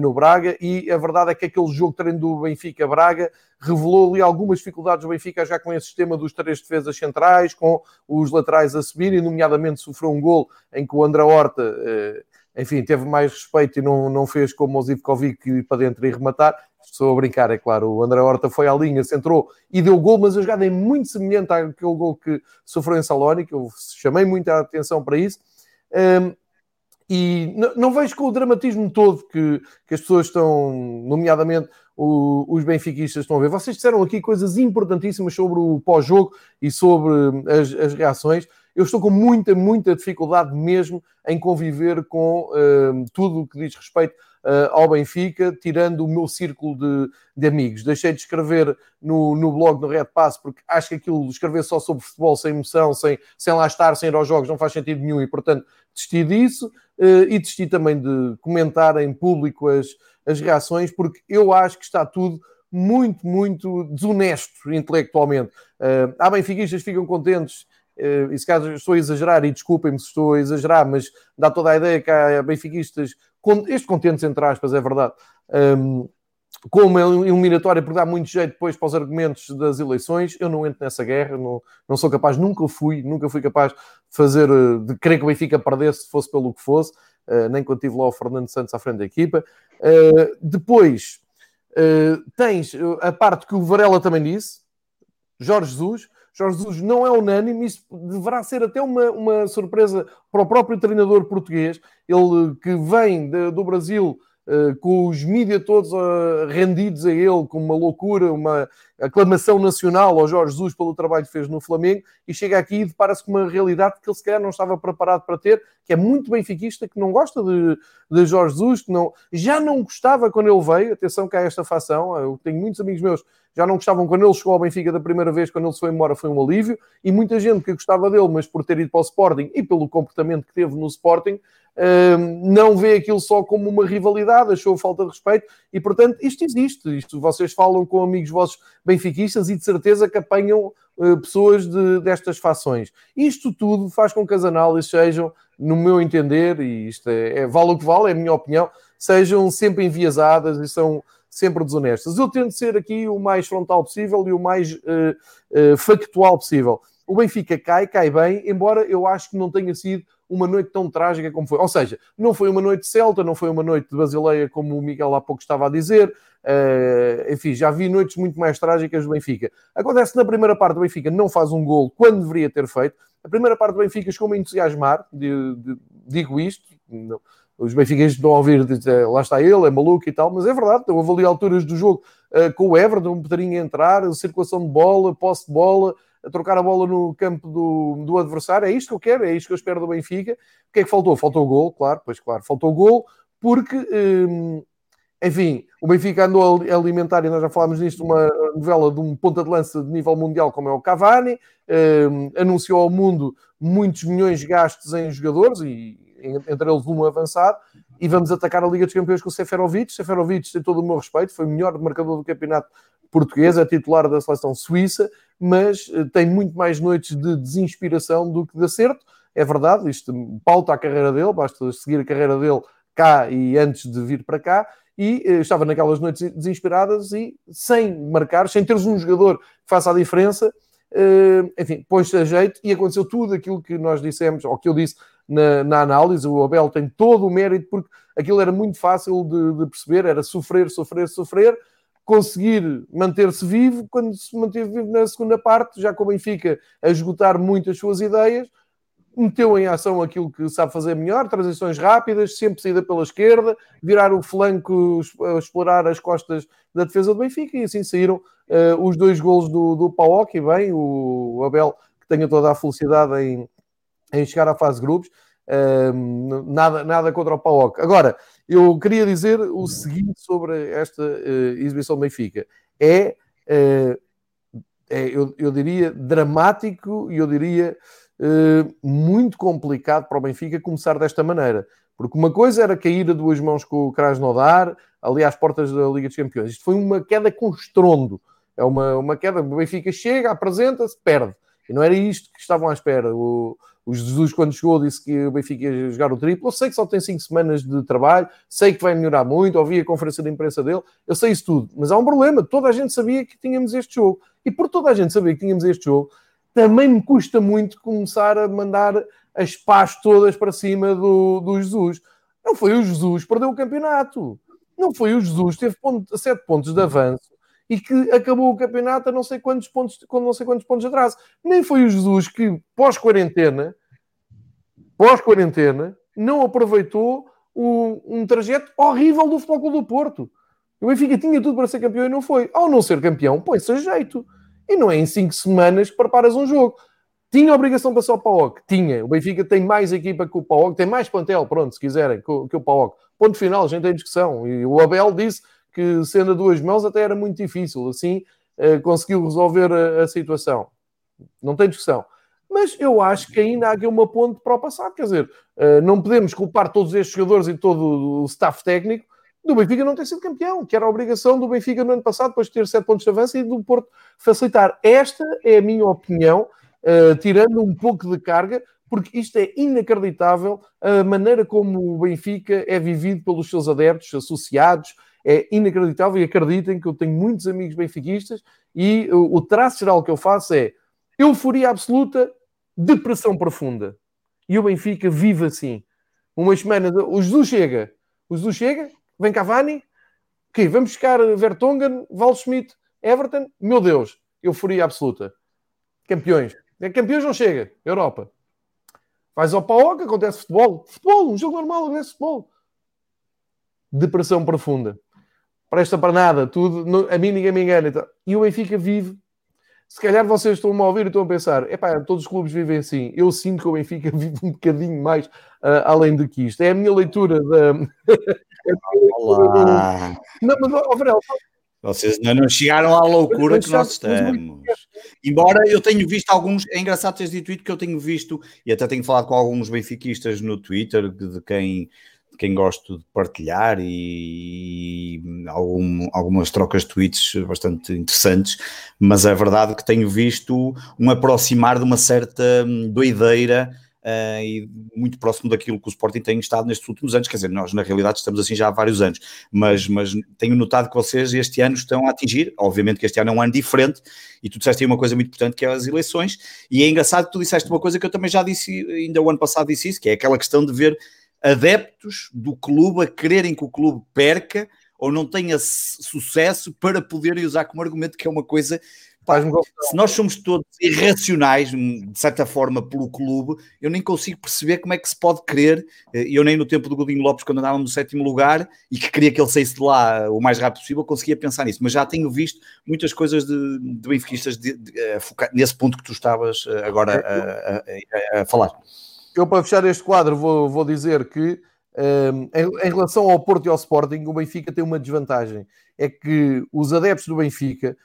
no Braga, e a verdade é que aquele jogo treino do Benfica-Braga revelou ali algumas dificuldades do Benfica já com esse sistema dos três defesas centrais, com os laterais a subirem, nomeadamente sofreu um gol em que o André Horta... Uh, enfim, teve mais respeito e não, não fez como o Zivkovic ir para dentro e rematar. Estou a brincar, é claro. O André Horta foi à linha, centrou e deu gol, mas a jogada é muito semelhante àquele gol que sofreu em Salónica. Eu chamei muita atenção para isso. Um, e não, vejo com o dramatismo todo que, que as pessoas estão, nomeadamente o, os benfiquistas, estão a ver. Vocês disseram aqui coisas importantíssimas sobre o pós-jogo e sobre as, as reações eu estou com muita, muita dificuldade mesmo em conviver com uh, tudo o que diz respeito uh, ao Benfica, tirando o meu círculo de, de amigos. Deixei de escrever no, no blog no Red Pass, porque acho que aquilo, escrever só sobre futebol, sem emoção, sem, sem lá estar, sem ir aos jogos, não faz sentido nenhum e, portanto, desisti disso e desisti também de comentar em público as, as reações, porque eu acho que está tudo muito, muito desonesto intelectualmente. Uh, há benfiquistas ficam contentes Uh, e se caso estou a exagerar, e desculpem-me se estou a exagerar, mas dá toda a ideia que há benfiquistas, este contentes entre aspas, é verdade, um, com uma eliminatória por dar muito jeito depois para os argumentos das eleições, eu não entro nessa guerra, não, não sou capaz, nunca fui, nunca fui capaz de fazer, eh, de querer que o Benfica perdesse se fosse pelo que fosse, uh, nem quando tive lá o Fernando Santos à frente da equipa. depois tens a parte que o Varela também disse, Jorge Jesus. Jorge Jesus não é unânime, isso deverá ser até uma, uma surpresa para o próprio treinador português, ele que vem de, do Brasil Uh, com os mídias todos uh, rendidos a ele, com uma loucura, uma aclamação nacional ao Jorge Jesus pelo trabalho que fez no Flamengo, e chega aqui e depara-se com uma realidade que ele sequer não estava preparado para ter, que é muito benfiquista, que não gosta de, de Jorge Jesus, que não, já não gostava quando ele veio, atenção que há esta facção, eu tenho muitos amigos meus já não gostavam quando ele chegou ao Benfica da primeira vez, quando ele se foi embora, foi um alívio, e muita gente que gostava dele, mas por ter ido para o Sporting e pelo comportamento que teve no Sporting, hum, não vê aquilo só como uma rivalidade, achou falta de respeito, e portanto isto existe. Isto vocês falam com amigos vossos benfiquistas e de certeza que apanham uh, pessoas de, destas fações. Isto tudo faz com que as análises sejam, no meu entender, e isto é, é vale o que vale, é a minha opinião, sejam sempre enviesadas e são sempre desonestas. Eu tento ser aqui o mais frontal possível e o mais uh, uh, factual possível. O Benfica cai, cai bem, embora eu acho que não tenha sido uma noite tão trágica como foi. Ou seja, não foi uma noite celta, não foi uma noite de Basileia, como o Miguel há pouco estava a dizer. Uh, enfim, já vi noites muito mais trágicas do Benfica. Acontece na primeira parte, o Benfica não faz um gol quando deveria ter feito. A primeira parte do Benfica chegou-me a entusiasmar, de, de, digo isto, não, os benfiquistas estão a ouvir, dizer, lá está ele, é maluco e tal, mas é verdade, houve ali alturas do jogo uh, com o Everton, um pedrinho a entrar, circulação de bola, posse de bola, a trocar a bola no campo do, do adversário, é isto que eu quero, é isto que eu espero do Benfica. O que é que faltou? Faltou o gol, claro, pois claro, faltou o gol, porque, um, enfim, o Benfica andou a alimentar, e nós já falámos nisto, uma novela de um ponta de lança de nível mundial como é o Cavani, um, anunciou ao mundo muitos milhões gastos em jogadores, e entre eles um avançado, e vamos atacar a Liga dos Campeões com o Seferovic. Seferovic tem todo o meu respeito, foi o melhor marcador do campeonato português, é titular da seleção suíça, mas eh, tem muito mais noites de desinspiração do que de acerto. É verdade, isto pauta a carreira dele, basta seguir a carreira dele cá e antes de vir para cá. E eh, estava naquelas noites desinspiradas e sem marcar, sem teres um jogador que faça a diferença, enfim, põe-se a jeito e aconteceu tudo aquilo que nós dissemos, ou que eu disse na, na, análise. O Abel tem todo o mérito, porque aquilo era muito fácil de, de perceber: era sofrer, sofrer, sofrer, conseguir manter-se vivo. Quando se manteve vivo na segunda parte, já com o Benfica a esgotar muitas suas ideias, meteu em ação aquilo que sabe fazer melhor, transições rápidas, sempre saída pela esquerda, virar o flanco, explorar as costas da defesa do Benfica, e assim saíram uh, os dois golos do, do Paok, e bem, o Abel que tenha toda a felicidade em, em chegar à fase de grupos. Uh, nada, nada contra o Paok. Agora, eu queria dizer o seguinte sobre esta uh, exibição do Benfica. É, uh, é eu, eu, diria, dramático e eu diria muito complicado para o Benfica começar desta maneira. Porque uma coisa era cair a duas mãos com o Krasnodar, ali às portas da Liga dos Campeões. Isto foi uma queda com estrondo. É uma, uma queda. O Benfica chega, apresenta-se, perde. E não era isto que estavam à espera. O, o Jesus, quando chegou, disse que o Benfica ia jogar o triplo. Eu sei que só tem 5 semanas de trabalho, sei que vai melhorar muito. Ouvi a conferência de imprensa dele, eu sei isso tudo. Mas há um problema: toda a gente sabia que tínhamos este jogo. E por toda a gente saber que tínhamos este jogo, também me custa muito começar a mandar as pás todas para cima do, do Jesus. Não foi o Jesus que perdeu o campeonato. Não foi o Jesus teve ponto, 7 pontos de avanço e que acabou o campeonato a não sei quantos pontos, com não sei quantos pontos de atraso. Nem foi o Jesus que, pós-quarentena, pós-quarentena, não aproveitou o, um trajeto horrível do Futebol Clube do Porto. O Benfica tinha tudo para ser campeão e não foi. Ao não ser campeão, põe-se a jeito. E não é em 5 semanas que preparas um jogo. Tinha obrigação para só o PAOC? Tinha. O Benfica tem mais equipa que o PAOC, tem mais plantel, pronto, se quiserem, que, que o PAOC. Ponto final, a gente tem discussão. E o Abel disse que sendo a duas mãos até era muito difícil. Assim, uh, conseguiu resolver a, a, situação. Não tem discussão. Mas eu acho que ainda há aqui uma ponte para o passado. Quer dizer, uh, não podemos culpar todos estes jogadores e todo o staff técnico do Benfica não ter sido campeão, que era a obrigação do Benfica no ano passado, depois de ter sete pontos de avanço e do Porto facilitar. Esta é a minha opinião, uh, tirando um pouco de carga, porque isto é inacreditável a maneira como o Benfica é vivido pelos seus adeptos, associados, é inacreditável e acreditem que eu tenho muitos amigos benfiquistas e o traço geral que eu faço é euforia absoluta, depressão profunda. E o Benfica vive assim. umas semanas, o Jesus chega, o Jesus chega, vem Cavani, ok, vamos buscar Vertonghen, Waldschmidt, Everton, meu Deus, euforia absoluta. Campeões. É, campeões não chega, Europa. Vais ao PAOC, acontece futebol. Futebol, um jogo normal, acontece futebol. Depressão profunda. Presta para nada, tudo, a mim ninguém me engana. E o Benfica vive se calhar vocês estão a ouvir e estão a pensar, epá, todos os clubes vivem assim. Eu sinto que o Benfica vive um bocadinho mais uh, além do que isto. É a minha leitura da. Olá! Não, mas, oh, Varela, vocês ainda não chegaram à loucura que nós estamos. Embora eu tenha visto alguns, é engraçado teres dito isso, que eu tenho visto, e até tenho falado com alguns benfiquistas no Twitter, de quem quem gosto de partilhar e algum, algumas trocas de tweets bastante interessantes, mas é verdade que tenho visto um aproximar de uma certa hum, doideira uh, e muito próximo daquilo que o Sporting tem estado nestes últimos anos, quer dizer, nós na realidade estamos assim já há vários anos, mas, mas tenho notado que vocês este ano estão a atingir, obviamente que este ano é um ano diferente, e tu disseste aí uma coisa muito importante que é as eleições, e é engraçado que tu disseste uma coisa que eu também já disse, ainda o ano passado disse isso, que é aquela questão de ver adeptos do clube a quererem que o clube perca ou não tenha sucesso para poderem usar como argumento que é uma coisa se nós somos todos irracionais, hum, de certa forma, pelo clube, eu nem consigo perceber como é que se pode querer. Eh, eu nem no tempo do Godinho Lopes, quando andávamos no sétimo lugar e que queria que ele saísse de lá o mais rápido possível, conseguia pensar nisso. Mas já tenho visto muitas coisas de, de benfiquistas de, de, de, nesse ponto que tu estavas eh, agora a, a, a, a falar eu para fechar este quadro vou, vou dizer que um, em, em, relação ao Porto e ao Sporting, o Benfica tem uma desvantagem. É que os adeptos do Benfica,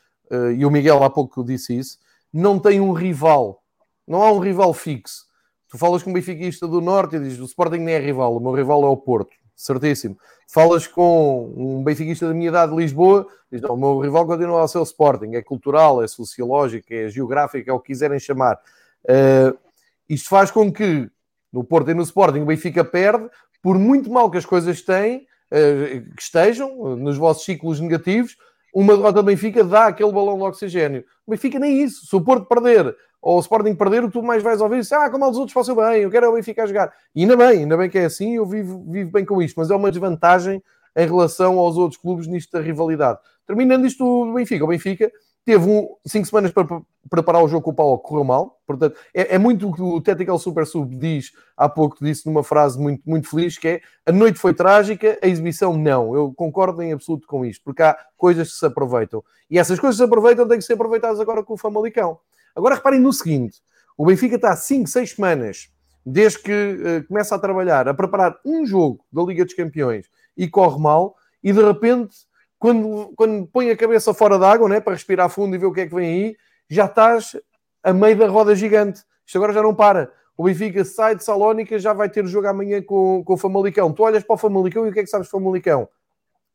e o Miguel há pouco disse isso, não têm um rival. Não há um rival fixo. Tu falas com um benfiquista do Norte e dizes o Sporting nem é rival, o meu rival é o Porto. Certíssimo. Falas com um benfiquista da minha idade de Lisboa, diz não, o meu rival continua a ser o Sporting. É cultural, é sociológico, é geográfico, é o que quiserem chamar. Uh, isto faz com que no Porto e no Sporting, o Benfica perde, por muito mal que as coisas têm, eh, que estejam nos vossos ciclos negativos, uma derrota do Benfica dá aquele balão de oxigênio. O Benfica nem isso. Se o Porto perder ou o Sporting perder, o tu mais vais ouvir é ah, como os outros façam bem, eu quero é o Benfica a jogar. E ainda bem, ainda bem que é assim, eu vivo, vivo bem com isto, mas é uma desvantagem em relação aos outros clubes nisto da rivalidade. Terminando isto do Benfica, o Benfica teve um, cinco semanas para preparar o jogo com o Paulo, correu mal. Portanto, é, é, muito o que o Tactical Super Sub diz há pouco, disse numa frase muito, muito feliz, que é a noite foi trágica, a exibição não. Eu concordo em absoluto com isto, porque há coisas que se aproveitam. E essas coisas que se aproveitam têm que ser aproveitadas agora com o Famalicão. Agora reparem no seguinte, o Benfica está 5, 6 semanas, desde que uh, começa a trabalhar, a preparar um jogo da Liga dos Campeões e corre mal, e de repente quando, quando põe a cabeça fora d'água, né, para respirar fundo e ver o que é que vem aí, já estás a meio da roda gigante. Isto agora já não para. O Benfica sai de Salónica, já vai ter jogo amanhã com, com o Famalicão. Tu olhas para o Famalicão e o que é que sabes do Famalicão?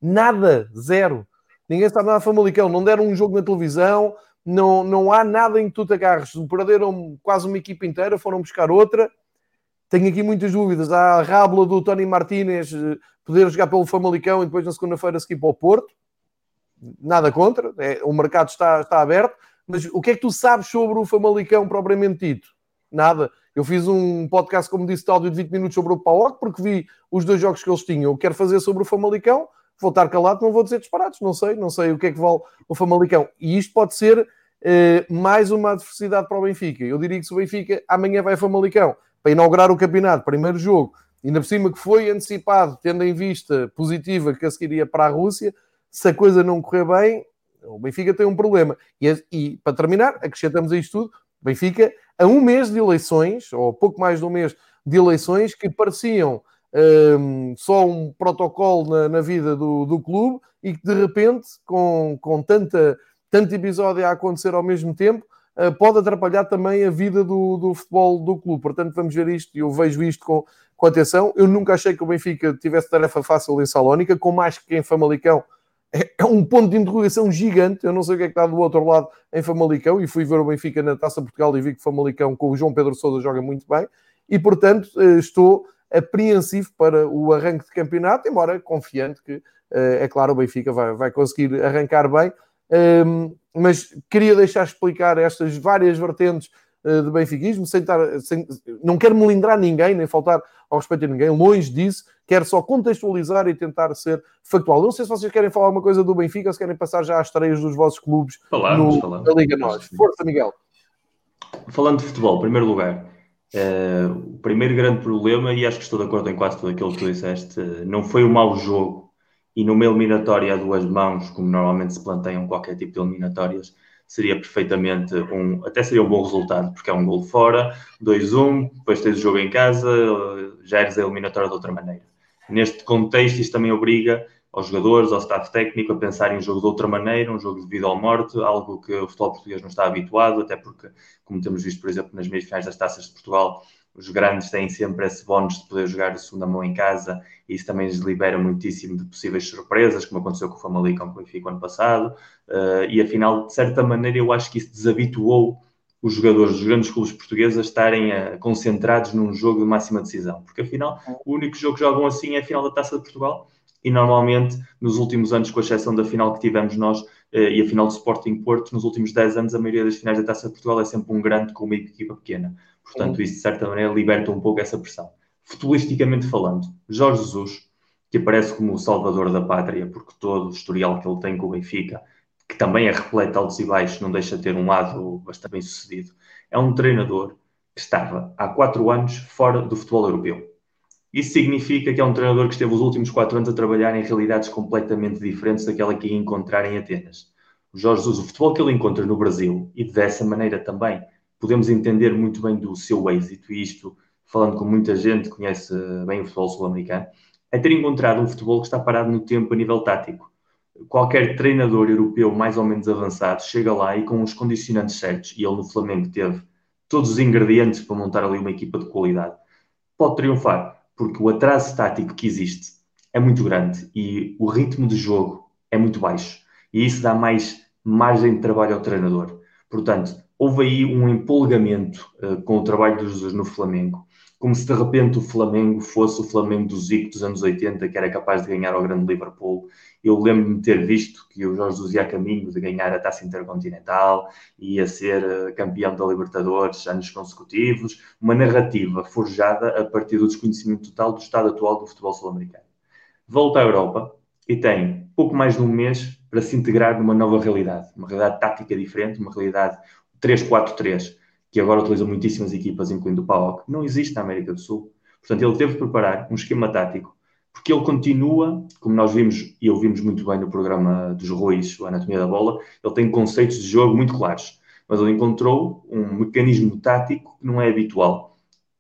Nada, zero. Ninguém sabe nada do Famalicão. Não deram um jogo na televisão, não, não há nada em que tu te agarres. Perderam quase uma equipa inteira, foram buscar outra. Tenho aqui muitas dúvidas. Há a rábula do Tony Martínez eh, poder jogar pelo Famalicão e depois na segunda-feira seguir para o Porto. Nada contra, é, o mercado está, está aberto. Mas o que é que tu sabes sobre o Famalicão propriamente dito? Nada. Eu fiz um podcast, como disse, de áudio de 20 minutos sobre o PAOC, porque vi os dois jogos que eles tinham. Eu quero fazer sobre o Famalicão, vou estar calado, não vou dizer disparados, não sei, não sei o que é que vale o Famalicão. E isto pode ser eh, mais uma adversidade para o Benfica. Eu diria que se o Benfica amanhã vai a Famalicão para inaugurar o campeonato, primeiro jogo, ainda por cima que foi antecipado, tendo em vista positiva que a seguiria para a Rússia, se a coisa não correr bem, o Benfica tem um problema. E, e para terminar, acrescentamos a isto tudo, Benfica, a um mês de eleições, ou pouco mais de um mês de eleições, que pareciam um, só um protocolo na, na vida do, do, clube e que de repente, com, com tanta, tanto episódio a acontecer ao mesmo tempo, pode atrapalhar também a vida do, do futebol do clube. Portanto, vamos ver isto e eu vejo isto com, com atenção. Eu nunca achei que o Benfica tivesse tarefa fácil em Salónica, com mais que em Famalicão. É, é um ponto de interrogação gigante. Eu não sei o que é que está do outro lado em Famalicão e fui ver o Benfica na Taça Portugal e vi que Famalicão com o João Pedro Sousa joga muito bem e, portanto, eh, estou apreensivo para o arranque de campeonato, embora confiante que, eh, é claro, o Benfica vai, vai conseguir arrancar bem. Um, mas queria deixar explicar estas várias vertentes uh, de benfiquismo, sem estar, sem, não quero melindrar ninguém, nem faltar ao respeito a ninguém, longe disso, quero só contextualizar e tentar ser factual. Não sei se vocês querem falar uma coisa do Benfica ou se querem passar já às estreias dos vossos clubes falamos, no, falamos. na Liga Nós. Força, Miguel. Falando de futebol, em primeiro lugar, uh, o primeiro grande problema, e acho que estou de acordo em quase tudo aquilo que tu disseste, não foi o mau jogo e numa eliminatória a duas mãos, como normalmente se planteiam qualquer tipo de eliminatórias, seria perfeitamente um, até seria um bom resultado, porque é um gol fora, 2-1, depois tens o jogo em casa, já eres a eliminatória de outra maneira. Neste contexto, isto também obriga aos jogadores, ao staff técnico a pensar em um jogo de outra maneira, um jogo de vida ou morte, algo que o futebol português não está habituado, até porque, como temos visto, por exemplo, nas meias finais das taças de Portugal, os grandes têm sempre esse bónus de poder jogar de segunda mão em casa e isso também lhes libera muitíssimo de possíveis surpresas, como aconteceu com o Famalicão com o Benfica ano passado. Uh, e afinal, de certa maneira, eu acho que isso desabituou os jogadores dos grandes clubes portugueses a estarem uh, concentrados num jogo de máxima decisão, porque afinal, o único jogo que jogam assim é a final da Taça de Portugal e normalmente, nos últimos anos, com exceção da final que tivemos nós uh, e a final do Sporting Porto, nos últimos 10 anos, a maioria das finais da Taça de Portugal é sempre um grande com uma equipa pequena. Portanto, isso de certa maneira liberta um pouco essa pressão. Futbolisticamente falando, Jorge Jesus, que aparece como o salvador da pátria, porque todo o historial que ele tem com o Benfica, que também é repleto de altos e baixos, não deixa de ter um lado bastante bem sucedido, é um treinador que estava há quatro anos fora do futebol europeu. Isso significa que é um treinador que esteve os últimos quatro anos a trabalhar em realidades completamente diferentes daquela que ia encontrar em Atenas. O Jorge Jesus, o futebol que ele encontra no Brasil, e dessa maneira também podemos entender muito bem do seu êxito, e isto, falando com muita gente que conhece bem o futebol sul-americano, é ter encontrado um futebol que está parado no tempo a nível tático. Qualquer treinador europeu mais ou menos avançado chega lá e com os condicionantes certos, e ele no Flamengo teve todos os ingredientes para montar ali uma equipa de qualidade, pode triunfar, porque o atraso tático que existe é muito grande e o ritmo de jogo é muito baixo. E isso dá mais margem de trabalho ao treinador. Portanto, houve aí um empolgamento uh, com o trabalho do Jesus no Flamengo, como se de repente o Flamengo fosse o Flamengo do Zico dos anos 80, que era capaz de ganhar ao grande Liverpool. Eu lembro-me de ter visto que o Jorge Jesus ia a caminho de ganhar a taça intercontinental, ia ser uh, campeão da Libertadores anos consecutivos, uma narrativa forjada a partir do desconhecimento total do estado atual do futebol sul-americano. Volta à Europa e tem pouco mais de um mês para se integrar numa nova realidade, uma realidade tática diferente, uma realidade 3-4-3, que agora utiliza muitíssimas equipas, incluindo o PAOK, não existe na América do Sul. Portanto, ele teve de preparar um esquema tático, porque ele continua, como nós vimos e ouvimos muito bem no programa dos Ruiz, o Anatomia da Bola, ele tem conceitos de jogo muito claros, mas ele encontrou um mecanismo tático que não é habitual.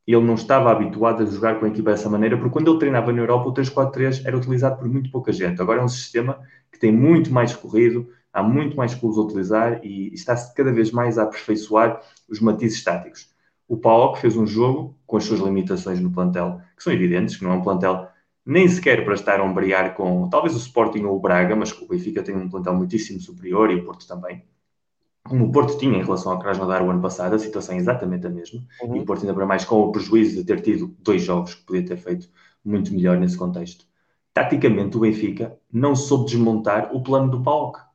Ele não estava habituado a jogar com a equipa dessa maneira, porque quando ele treinava na Europa, o 3-4-3 era utilizado por muito pouca gente. Agora é um sistema que tem muito mais corrido, há muito mais clubes a utilizar e está-se cada vez mais a aperfeiçoar os matizes táticos. O PAOK fez um jogo com as suas limitações no plantel, que são evidentes, que não é um plantel nem sequer para estar a ombrear com talvez o Sporting ou o Braga, mas o Benfica tem um plantel muitíssimo superior e o Porto também. Como o Porto tinha em relação ao Krasnodar o ano passado, a situação é exatamente a mesma. Uhum. E o Porto ainda para mais com o prejuízo de ter tido dois jogos que podia ter feito muito melhor nesse contexto. Taticamente, o Benfica não soube desmontar o plano do PAOK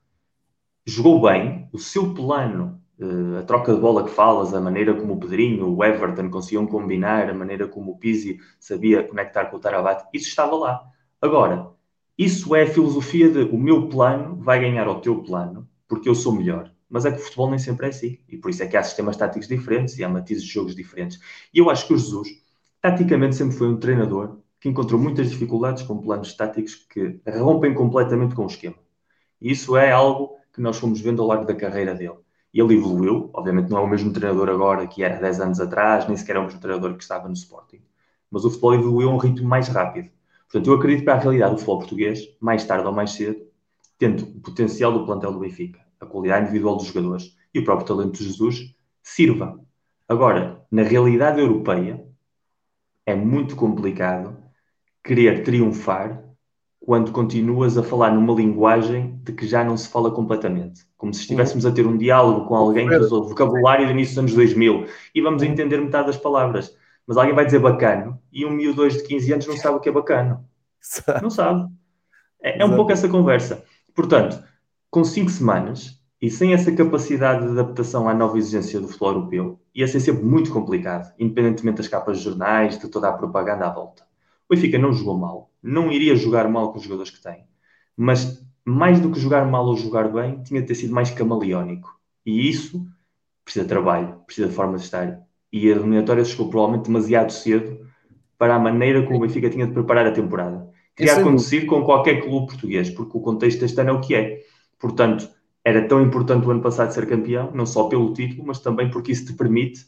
jogou bem, o seu plano, uh, a troca de bola que falas, a maneira como o Pedrinho, o Everton conseguiam combinar, a maneira como o Pizzi sabia conectar com o Tarabat, isso estava lá. Agora, isso é a filosofia de o meu plano vai ganhar ao teu plano, porque eu sou melhor. Mas é que o futebol nem sempre é assim. E por isso é que há sistemas táticos diferentes e há matizes de jogos diferentes. E eu acho que o Jesus, taticamente, sempre foi um treinador que encontrou muitas dificuldades com planos táticos que rompem completamente com o esquema. E isso é algo que nós fomos vendo ao longo da carreira dele. Ele evoluiu, obviamente não é o mesmo treinador agora que era 10 anos atrás, nem sequer é o mesmo treinador que estava no Sporting. Mas o futebol evoluiu a um ritmo mais rápido. Portanto, eu acredito para a realidade do futebol português, mais tarde ou mais cedo, tendo o potencial do plantel do Benfica, a qualidade individual dos jogadores e o próprio talento de Jesus, sirva. Agora, na realidade europeia, é muito complicado querer triunfar quando continuas a falar numa linguagem de que já não se fala completamente. Como se estivéssemos a ter um diálogo com alguém que usou vocabulário do início dos anos 2000 e vamos entender metade das palavras. Mas alguém vai dizer bacano e um miúdo de 15 anos não sabe o que é bacano. Não sabe. É, é um pouco essa conversa. Portanto, com cinco semanas, E sem essa capacidade de adaptação à nova exigência do futebol europeu, ia ser sempre muito complicado, independentemente das capas de jornais, de toda a propaganda à volta. O Benfica não jogou mal, não iria jogar mal com os jogadores que tem, mas mais do que jogar mal ou jogar bem, tinha de ter sido mais camaleónico. E isso precisa de trabalho, precisa de forma de estar. E a eliminatória chegou provavelmente demasiado cedo para a maneira como o Benfica tinha de preparar a temporada. Teria é acontecido com qualquer clube português, porque o contexto deste ano é o que é. Portanto, era tão importante o ano passado ser campeão, não só pelo título, mas também porque isso te permite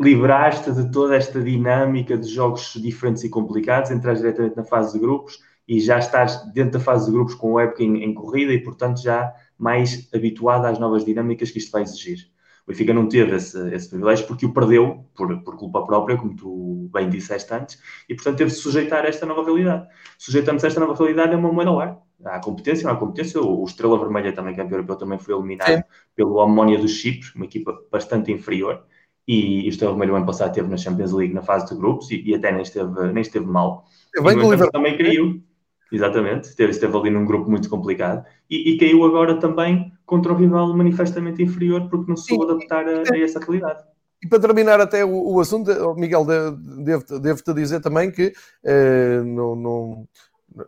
livrar-te de toda esta dinâmica de jogos diferentes e complicados, entrar diretamente na fase de grupos e já estás dentro da fase de grupos com o época em, em, corrida e, portanto, já mais habituado às novas dinâmicas que isto vai exigir. O Benfica não teve esse, esse privilégio porque o perdeu por, por culpa própria, como tu bem disseste antes, e, portanto, teve de sujeitar esta nova realidade. Sujeitando-se a esta nova realidade é uma moeda ao ar há competência, não há competência. O, Estrela Vermelha, também campeão europeu, também foi eliminado Sim. pelo Amónia do Chipre, uma equipa bastante inferior. E, e o Estrela Vermelho, ano passado, esteve na Champions League na fase de grupos e, e até nem esteve, nem esteve mal. E, o também caiu. Exatamente, esteve, esteve ali num grupo muito complicado e, e, caiu agora também contra um rival manifestamente inferior porque não se soube adaptar a, a essa realidade. E para terminar até o, o assunto, Miguel, devo-te devo dizer também que eh, não, não,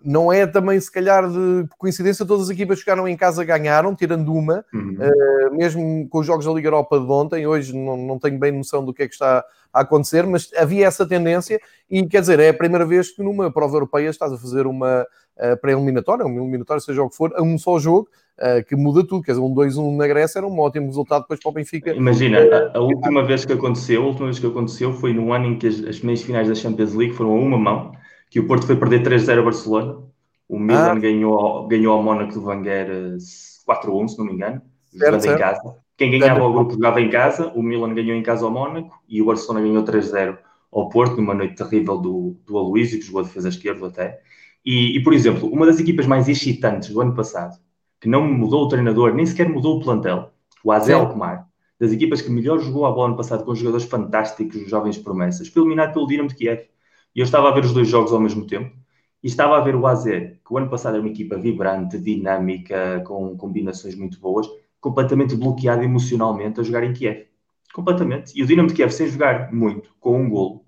não é também, se calhar, de coincidência, todas as equipas que em casa ganharam, tirando uma, uhum. uh, mesmo com os jogos da Liga Europa de ontem. Hoje não, não tenho bem noção do que é que está a acontecer, mas havia essa tendência. E quer dizer, é a primeira vez que numa prova europeia estás a fazer uma uh, pré-eliminatória, uma eliminatória, seja o que for, a um só jogo. Uh, que muda tudo, quer dizer, um 2-1 na Grécia era um ótimo resultado depois para o Benfica. Imagina, a, a, última vez que aconteceu, a última vez que aconteceu foi no ano em que as, as meias finais da Champions League foram a uma mão que o Porto foi perder 3-0 a Barcelona. O Milan ah. ganhou, ganhou ao Mónaco do 4-1, eh, se não me engano, jogando em casa. Quem ganhava o grupo jogava em casa, o Milan ganhou em casa ao Mónaco e o Barcelona ganhou 3-0 ao Porto, numa noite terrível do, do Aloysio, que jogou a defesa esquerda até. E, e, por exemplo, uma das equipas mais excitantes do ano passado, que não mudou o treinador, nem sequer mudou o plantel, o Azel Alkmaar, das equipas que melhor jogou a bola ano passado com jogadores fantásticos, jovens promessas, foi eliminado pelo Dinamo de Kiev. E eu estava a ver os dois jogos ao mesmo tempo e estava a ver o AZ, que o ano passado era uma equipa vibrante, dinâmica, com combinações muito boas, completamente bloqueado emocionalmente a jogar em Kiev. Completamente. E o Dinamo de Kiev, sem jogar muito, com um golo,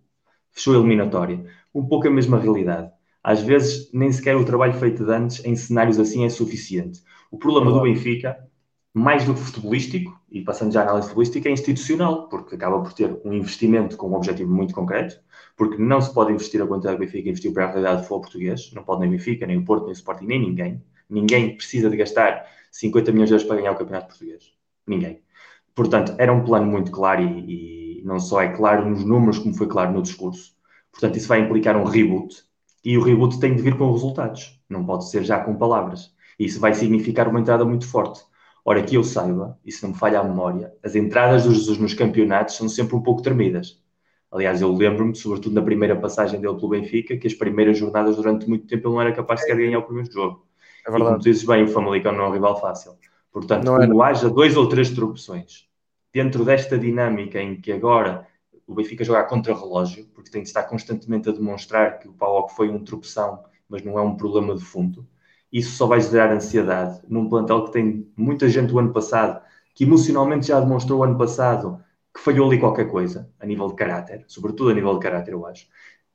fechou a eliminatória. Um pouco a mesma realidade. Às vezes, nem sequer o trabalho feito de antes em cenários assim é suficiente. O problema do Benfica, mais do que futebolístico, e passando já à análise futebolística, é institucional, porque acaba por ter um investimento com um objetivo muito concreto, porque não se pode investir a quantidade que o Benfica investiu para a realidade do futebol português, não pode nem o Benfica, nem o Porto, nem o Sporting, nem ninguém. Ninguém precisa de gastar 50 milhões de euros para ganhar o Campeonato Português. Ninguém. Portanto, era um plano muito claro e, e não só é claro nos números, como foi claro no discurso. Portanto, isso vai implicar um reboot e o reboot tem de vir com resultados, não pode ser já com palavras. Isso vai significar uma entrada muito forte. Ora, que eu saiba, e se não me falha a memória, as entradas do Jesus nos campeonatos são sempre um pouco tremidas. Aliás, eu lembro-me, sobretudo na primeira passagem dele pelo Benfica, que as primeiras jornadas, durante muito tempo, ele não era capaz de ganhar o primeiro jogo. É verdade. E como dizes bem, o Famalicão não é um rival fácil. Portanto, não como haja dois ou três tropeções dentro desta dinâmica em que agora o Benfica joga contra relógio, porque tem de estar constantemente a demonstrar que o Paulo foi um tropeção, mas não é um problema de fundo. Isso só vai gerar ansiedade num plantel que tem muita gente o ano passado, que emocionalmente já demonstrou o ano passado que falhou ali qualquer coisa, a nível de caráter, sobretudo a nível de caráter, eu acho.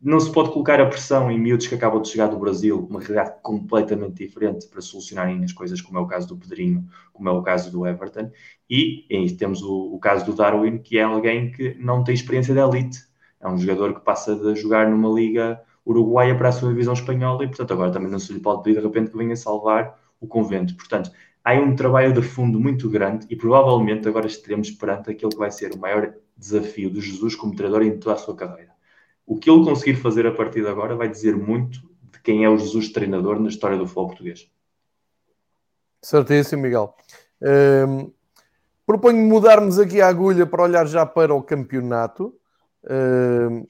Não se pode colocar a pressão em miúdos que acabam de chegar do Brasil, uma realidade completamente diferente para solucionarem as coisas, como é o caso do Pedrinho, como é o caso do Everton. E, e temos o, o caso do Darwin, que é alguém que não tem experiência de elite. É um jogador que passa de jogar numa liga uruguaia para a sua divisão espanhola e, portanto, agora também não se lhe pode pedir de repente que venha salvar o convento. Portanto, há um trabalho de fundo muito grande e provavelmente agora estaremos perante aquele que vai ser o maior desafio de Jesus como treinador em toda a sua carreira. O que ele conseguir fazer a partir de agora vai dizer muito de quem é o Jesus treinador na história do futebol português. Certíssimo, Miguel. Um, proponho mudarmos aqui a agulha para olhar já para o campeonato,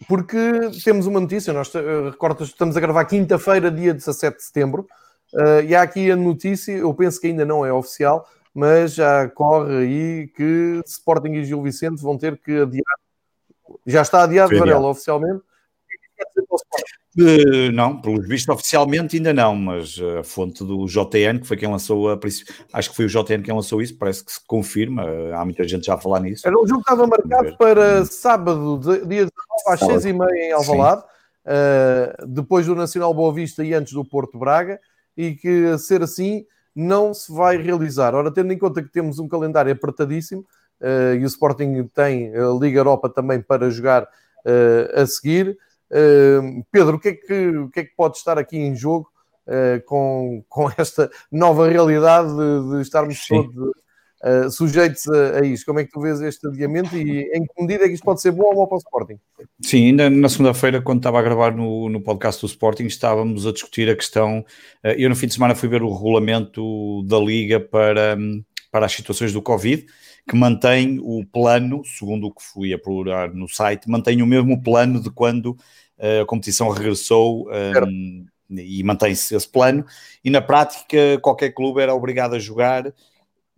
porque temos uma notícia. Nós, uh, recordo, estamos a gravar quinta-feira, dia 17 de setembro. Uh, e há aqui a notícia, eu penso que ainda não é oficial, mas já corre aí que Sporting e Gil Vicente vão ter que adiar. Já está adiado, Varela, oficialmente. Uh, não, pelo visto oficialmente ainda não, mas a fonte do JN, que foi quem lançou a acho que foi o JN quem lançou isso, parece que se confirma, há muita gente já a falar nisso. Era um jogo que estava marcado para sábado, dia 19 às 6h30 em Alvalade, uh, depois do Nacional Boa Vista e antes do Porto Braga, e que a ser assim não se vai realizar. Ora, tendo em conta que temos um calendário apertadíssimo, uh, e o Sporting tem a Liga Europa também para jogar a seguir, Pedro, o que, é que, o que é que pode estar aqui em jogo uh, com, com esta nova realidade de, de estarmos Sim. todos uh, sujeitos a, a isto? Como é que tu vês este adiamento e em que medida é que isto pode ser bom ou mau para o Sporting? Sim, ainda na segunda-feira, quando estava a gravar no, no podcast do Sporting, estávamos a discutir a questão. Uh, eu, no fim de semana, fui ver o regulamento da Liga para, para as situações do Covid que mantém o plano, segundo o que fui a procurar no site, mantém o mesmo plano de quando a competição regressou um, e mantém-se esse plano. E na prática, qualquer clube era obrigado a jogar,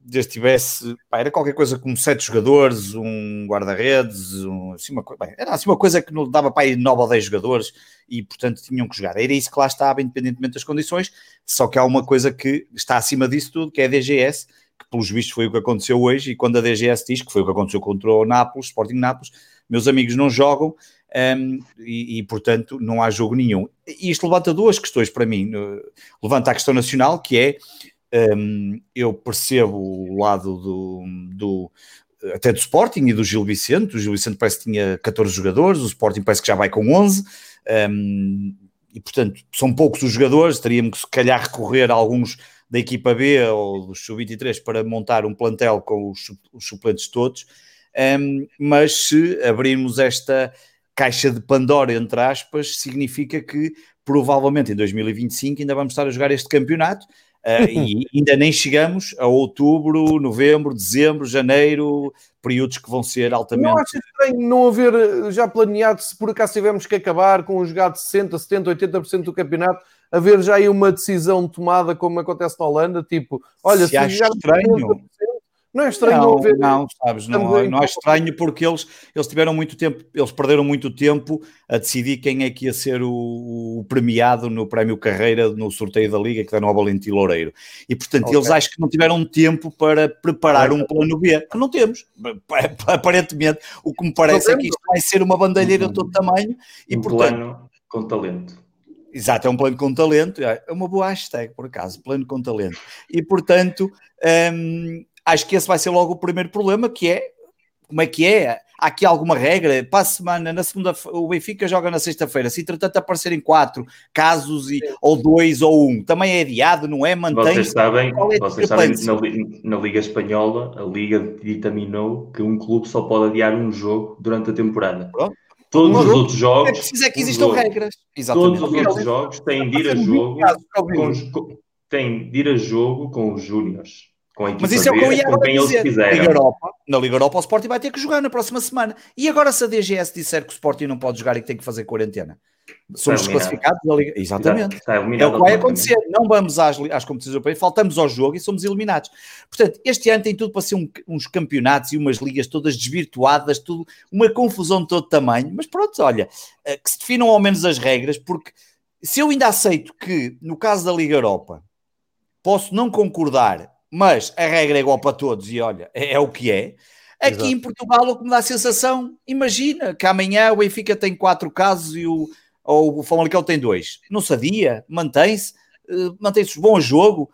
desde tivesse, pá, era qualquer coisa como sete jogadores, um guarda-redes, um, assim, uma, bem, era assim uma coisa que não dava para ir nove ou dez jogadores e, portanto, tinham que jogar. Era isso que lá estava, independentemente das condições, só que há uma coisa que está acima disso tudo, que é a DGS, que pelos vistos foi o que aconteceu hoje, e quando a DGS diz que foi o que aconteceu contra o Nápoles, Sporting Nápoles, meus amigos não jogam, um, e, e, portanto não há jogo nenhum. E isto levanta duas questões para mim. Levanta a questão nacional, que é um, eu percebo o lado do, do, até do Sporting e do Gil Vicente. O Gil Vicente parece que tinha 14 jogadores, o Sporting parece que já vai com 11. Um, e portanto são poucos os jogadores, teríamos que se calhar recorrer a alguns da equipa B ou dos sub-23 para montar um plantel com os, suplentes todos. Um, mas se abrirmos esta, caixa de Pandora, entre aspas, significa que provavelmente em 2025 ainda vamos estar a jogar este campeonato uh, e ainda nem chegamos a outubro, novembro, dezembro, janeiro, períodos que vão ser altamente. Não acho estranho não haver eh, já planeado, se por acaso tivermos que acabar com um jogado de 60, 70, 80% do campeonato, haver já aí uma decisão tomada como acontece na Holanda, tipo, olha, se, se jogar estranho. Não é estranho não, ver. Não, sabes, não, é, não é estranho porque eles, eles tiveram muito tempo, eles perderam muito tempo a decidir quem é que ia ser o, o premiado no Prémio Carreira no sorteio da Liga que dá no Valentim Loureiro. E portanto, okay. eles acho que não tiveram tempo para preparar um plano B, que não temos. Aparentemente, o que me parece é que isto vai ser uma bandalheira de todo tamanho e um portanto. Plano com talento. Exato, é um plano com talento, é uma boa hashtag, por acaso, plano com talento. E portanto, hum, acho que esse vai ser logo o primeiro problema, que é como é que é? Há aqui alguma regra? Para a semana, na segunda, o Benfica joga na sexta-feira. Se entretanto aparecerem quatro casos, e, ou dois, ou um, também é adiado, não é? Mantém. Vocês sabem, é vocês sabem na, na, Liga Espanhola, a Liga ditaminou que um clube só pode adiar um jogo durante a temporada. Pronto. Todos os outros jogos. É preciso é que existam regras. Exatamente. Todos os outros jogos têm de ir a jogo com, têm de ir a jogo com os Júniores com Mas isso é o que eu ia com quem dizer. quiserem. Liga Europa, na Liga Europa o Sporting vai ter que jogar na próxima semana. E agora se a DGS disser que o Sporting não pode jogar e que tem que fazer quarentena? Somos desclassificados da Liga. Exatamente. Está, está é o que vai acontecer. Não vamos às, às competições europeias, faltamos ao jogo e somos eliminados. Portanto, este ano tem tudo para ser um, uns campeonatos e umas ligas todas desvirtuadas, tudo, uma confusão de todo tamanho. Mas pronto, olha, eh, que se definam ao menos as regras, porque se eu ainda aceito que, no caso da Liga Europa, posso não concordar mas a regra é igual para todos e olha, é, é o que é. Aqui Exato. em Portugal, o que me dá a sensação, imagina que amanhã o Benfica tem quatro casos e o, ou o Famalicão tem dois. Não sabia, mantém-se, uh, mantém-se bom jogo.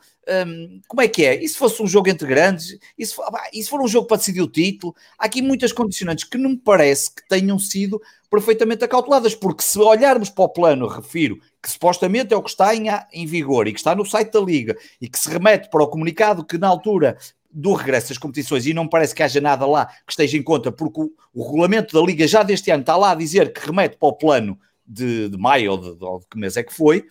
Um, como é que é? E se fosse um jogo entre grandes? E se, for, e se for um jogo para decidir o título? Há aqui muitas condicionantes que não me parece que tenham sido perfeitamente acauteladas, porque se olharmos para o plano, refiro, que supostamente é o que está em, em vigor e que está no site da Liga e que se remete para o comunicado que na altura do regresso das competições e não parece que haja nada lá que esteja em conta, porque o, o regulamento da Liga já deste ano está lá a dizer que remete para o plano de, de maio ou de, ou de que mês é que foi,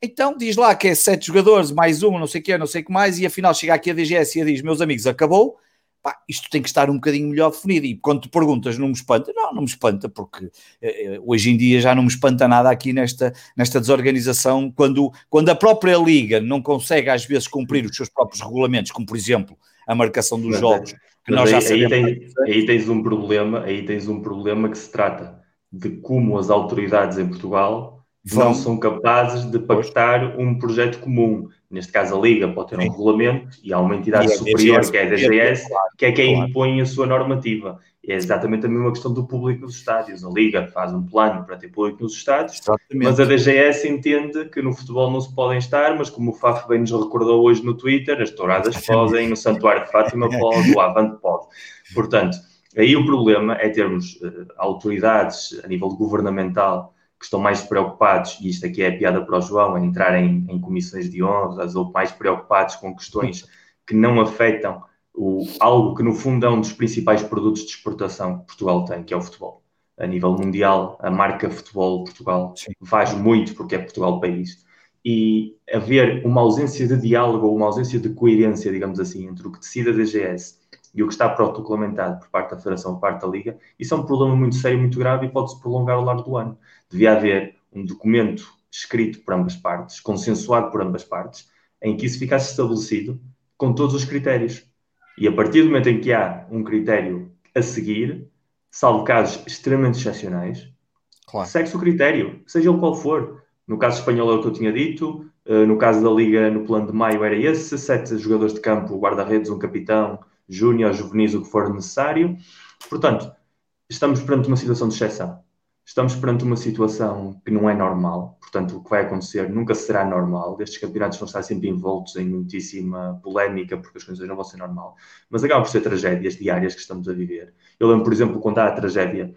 então diz lá que é sete jogadores, mais um, não sei o que, não sei o que mais, e afinal chega aqui a DGS e diz, meus amigos, acabou, pá, isto tem que estar um bocadinho melhor definido. E quando tu perguntas, não me espanta? Não, não me espanta, porque eh, hoje em dia já não me espanta nada aqui nesta, nesta desorganização, quando, quando a própria Liga não consegue às vezes cumprir os seus próprios regulamentos, como por exemplo a marcação dos mas, jogos, que nós aí, já sabemos. Aí, tens, aí tens um problema, aí tens um problema que se trata de como as autoridades em Portugal Vão. não são capazes de pactar um projeto comum. Neste caso, a Liga pode ter um regulamento e há uma entidade superior, que é a DGS, que é quem impõe a sua normativa. É exatamente a mesma questão do público nos estádios. A Liga faz um plano para ter público nos estádios, exatamente. mas a DGS entende que no futebol não se podem estar, mas como o Faf bem nos recordou hoje no Twitter, as touradas podem, no Santuário de Fátima pode, o Avante pode. Portanto, aí o problema é termos uh, autoridades a nível governamental que estão mais preocupados, e isto aqui é a piada para o João, em entrar em, em comissões de honras ou mais preocupados com questões que não afetam o, algo que no fundo é um dos principais produtos de exportação que Portugal tem, que é o futebol. A nível mundial, a marca Futebol Portugal Sim. faz muito porque é Portugal país. E haver uma ausência de diálogo ou uma ausência de coerência, digamos assim, entre o que decide a DGS e o que está protocolamentado por parte da Federação, por parte da Liga, isso é um problema muito sério, muito grave e pode-se prolongar ao longo do ano. Devia haver um documento escrito por ambas partes, consensuado por ambas partes, em que isso ficasse estabelecido com todos os critérios. E a partir do momento em que há um critério a seguir, salvo casos extremamente excepcionais, claro. segue-se o critério, seja ele qual for. No caso espanhol é o que eu tinha dito, eh, no caso da Liga, no plano de maio, era esse: sete jogadores de campo, guarda-redes, um capitão, júnior, juvenis, o que for necessário. Portanto, estamos perante uma situação de exceção estamos perante uma situação que não é normal, portanto, o que vai acontecer nunca será normal. Estes campeonatos vão estar sempre envoltos em muitíssima polémica, porque as coisas não vão ser normal. Mas acabam por ser tragédias diárias que estamos a viver. Eu lembro, por exemplo, quando há a tragédia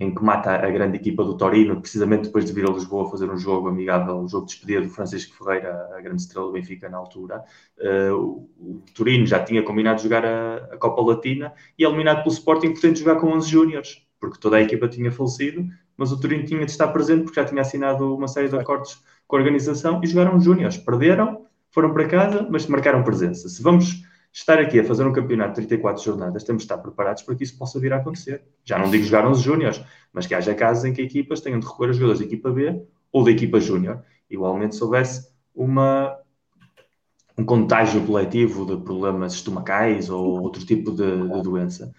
em que mata a grande equipa do Torino, precisamente depois de vir a Lisboa fazer um jogo amigável, um jogo de despedida do Francisco Ferreira, a grande estrela do Benfica na altura. Uh, o, Torino já tinha combinado jogar a, a Copa Latina e eliminado pelo Sporting, portanto, jogar com 11 júniores, porque toda a equipa tinha falecido mas o Torino tinha de estar presente porque já tinha assinado uma série de acordos com a organização e jogaram júniores. Perderam, foram para casa, mas marcaram presença. Se vamos estar aqui a fazer um campeonato de 34 jornadas, temos de estar preparados para que isso possa vir a acontecer. Já não digo jogar 11 júniores, mas que haja casos em que equipas tenham de recorrer a jogadores da equipa B ou da equipa júnior. Igualmente, se houvesse uma, um contágio coletivo de problemas estomacais ou outro tipo de, de doença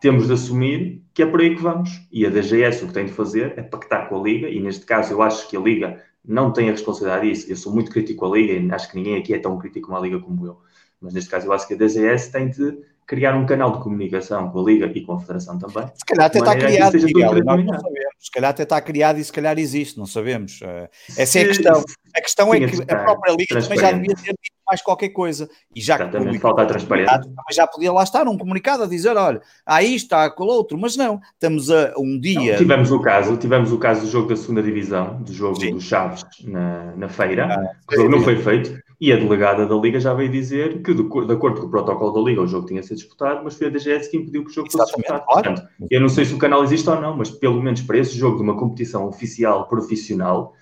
temos de assumir que é por aí que vamos. E a DGS o que tem de fazer é pactar com a Liga, e neste caso eu acho que a Liga não tem a responsabilidade disso. Eu sou muito crítico à Liga, e acho que ninguém aqui é tão crítico a Liga como eu. Mas neste caso eu acho que a DGS tem de criar um canal de comunicação com a Liga e com a Federação também. Se calhar até está criado, Miguel, nós não sabemos. Se calhar até está criado e se calhar existe, não sabemos. Eh, essa é a questão. A questão é que a própria Liga também já devia ter mais qualquer coisa. E já Exatamente, falta a transparência. Já podia lá estar um comunicado a dizer, olha, há isto, há aquele outro, mas não, estamos a um dia... Não, tivemos o caso, tivemos o caso do jogo da segunda divisão, do jogo Sim. dos Chaves na, na feira, ah, o jogo não foi feito, e a delegada da Liga já veio dizer que, de, de, acordo com o protocolo da Liga, o jogo tinha sido disputado, mas foi a DGS que impediu que o jogo fosse disputado. Portanto, eu não sei se o canal existe ou não, mas pelo menos para esse jogo de uma competição oficial profissional,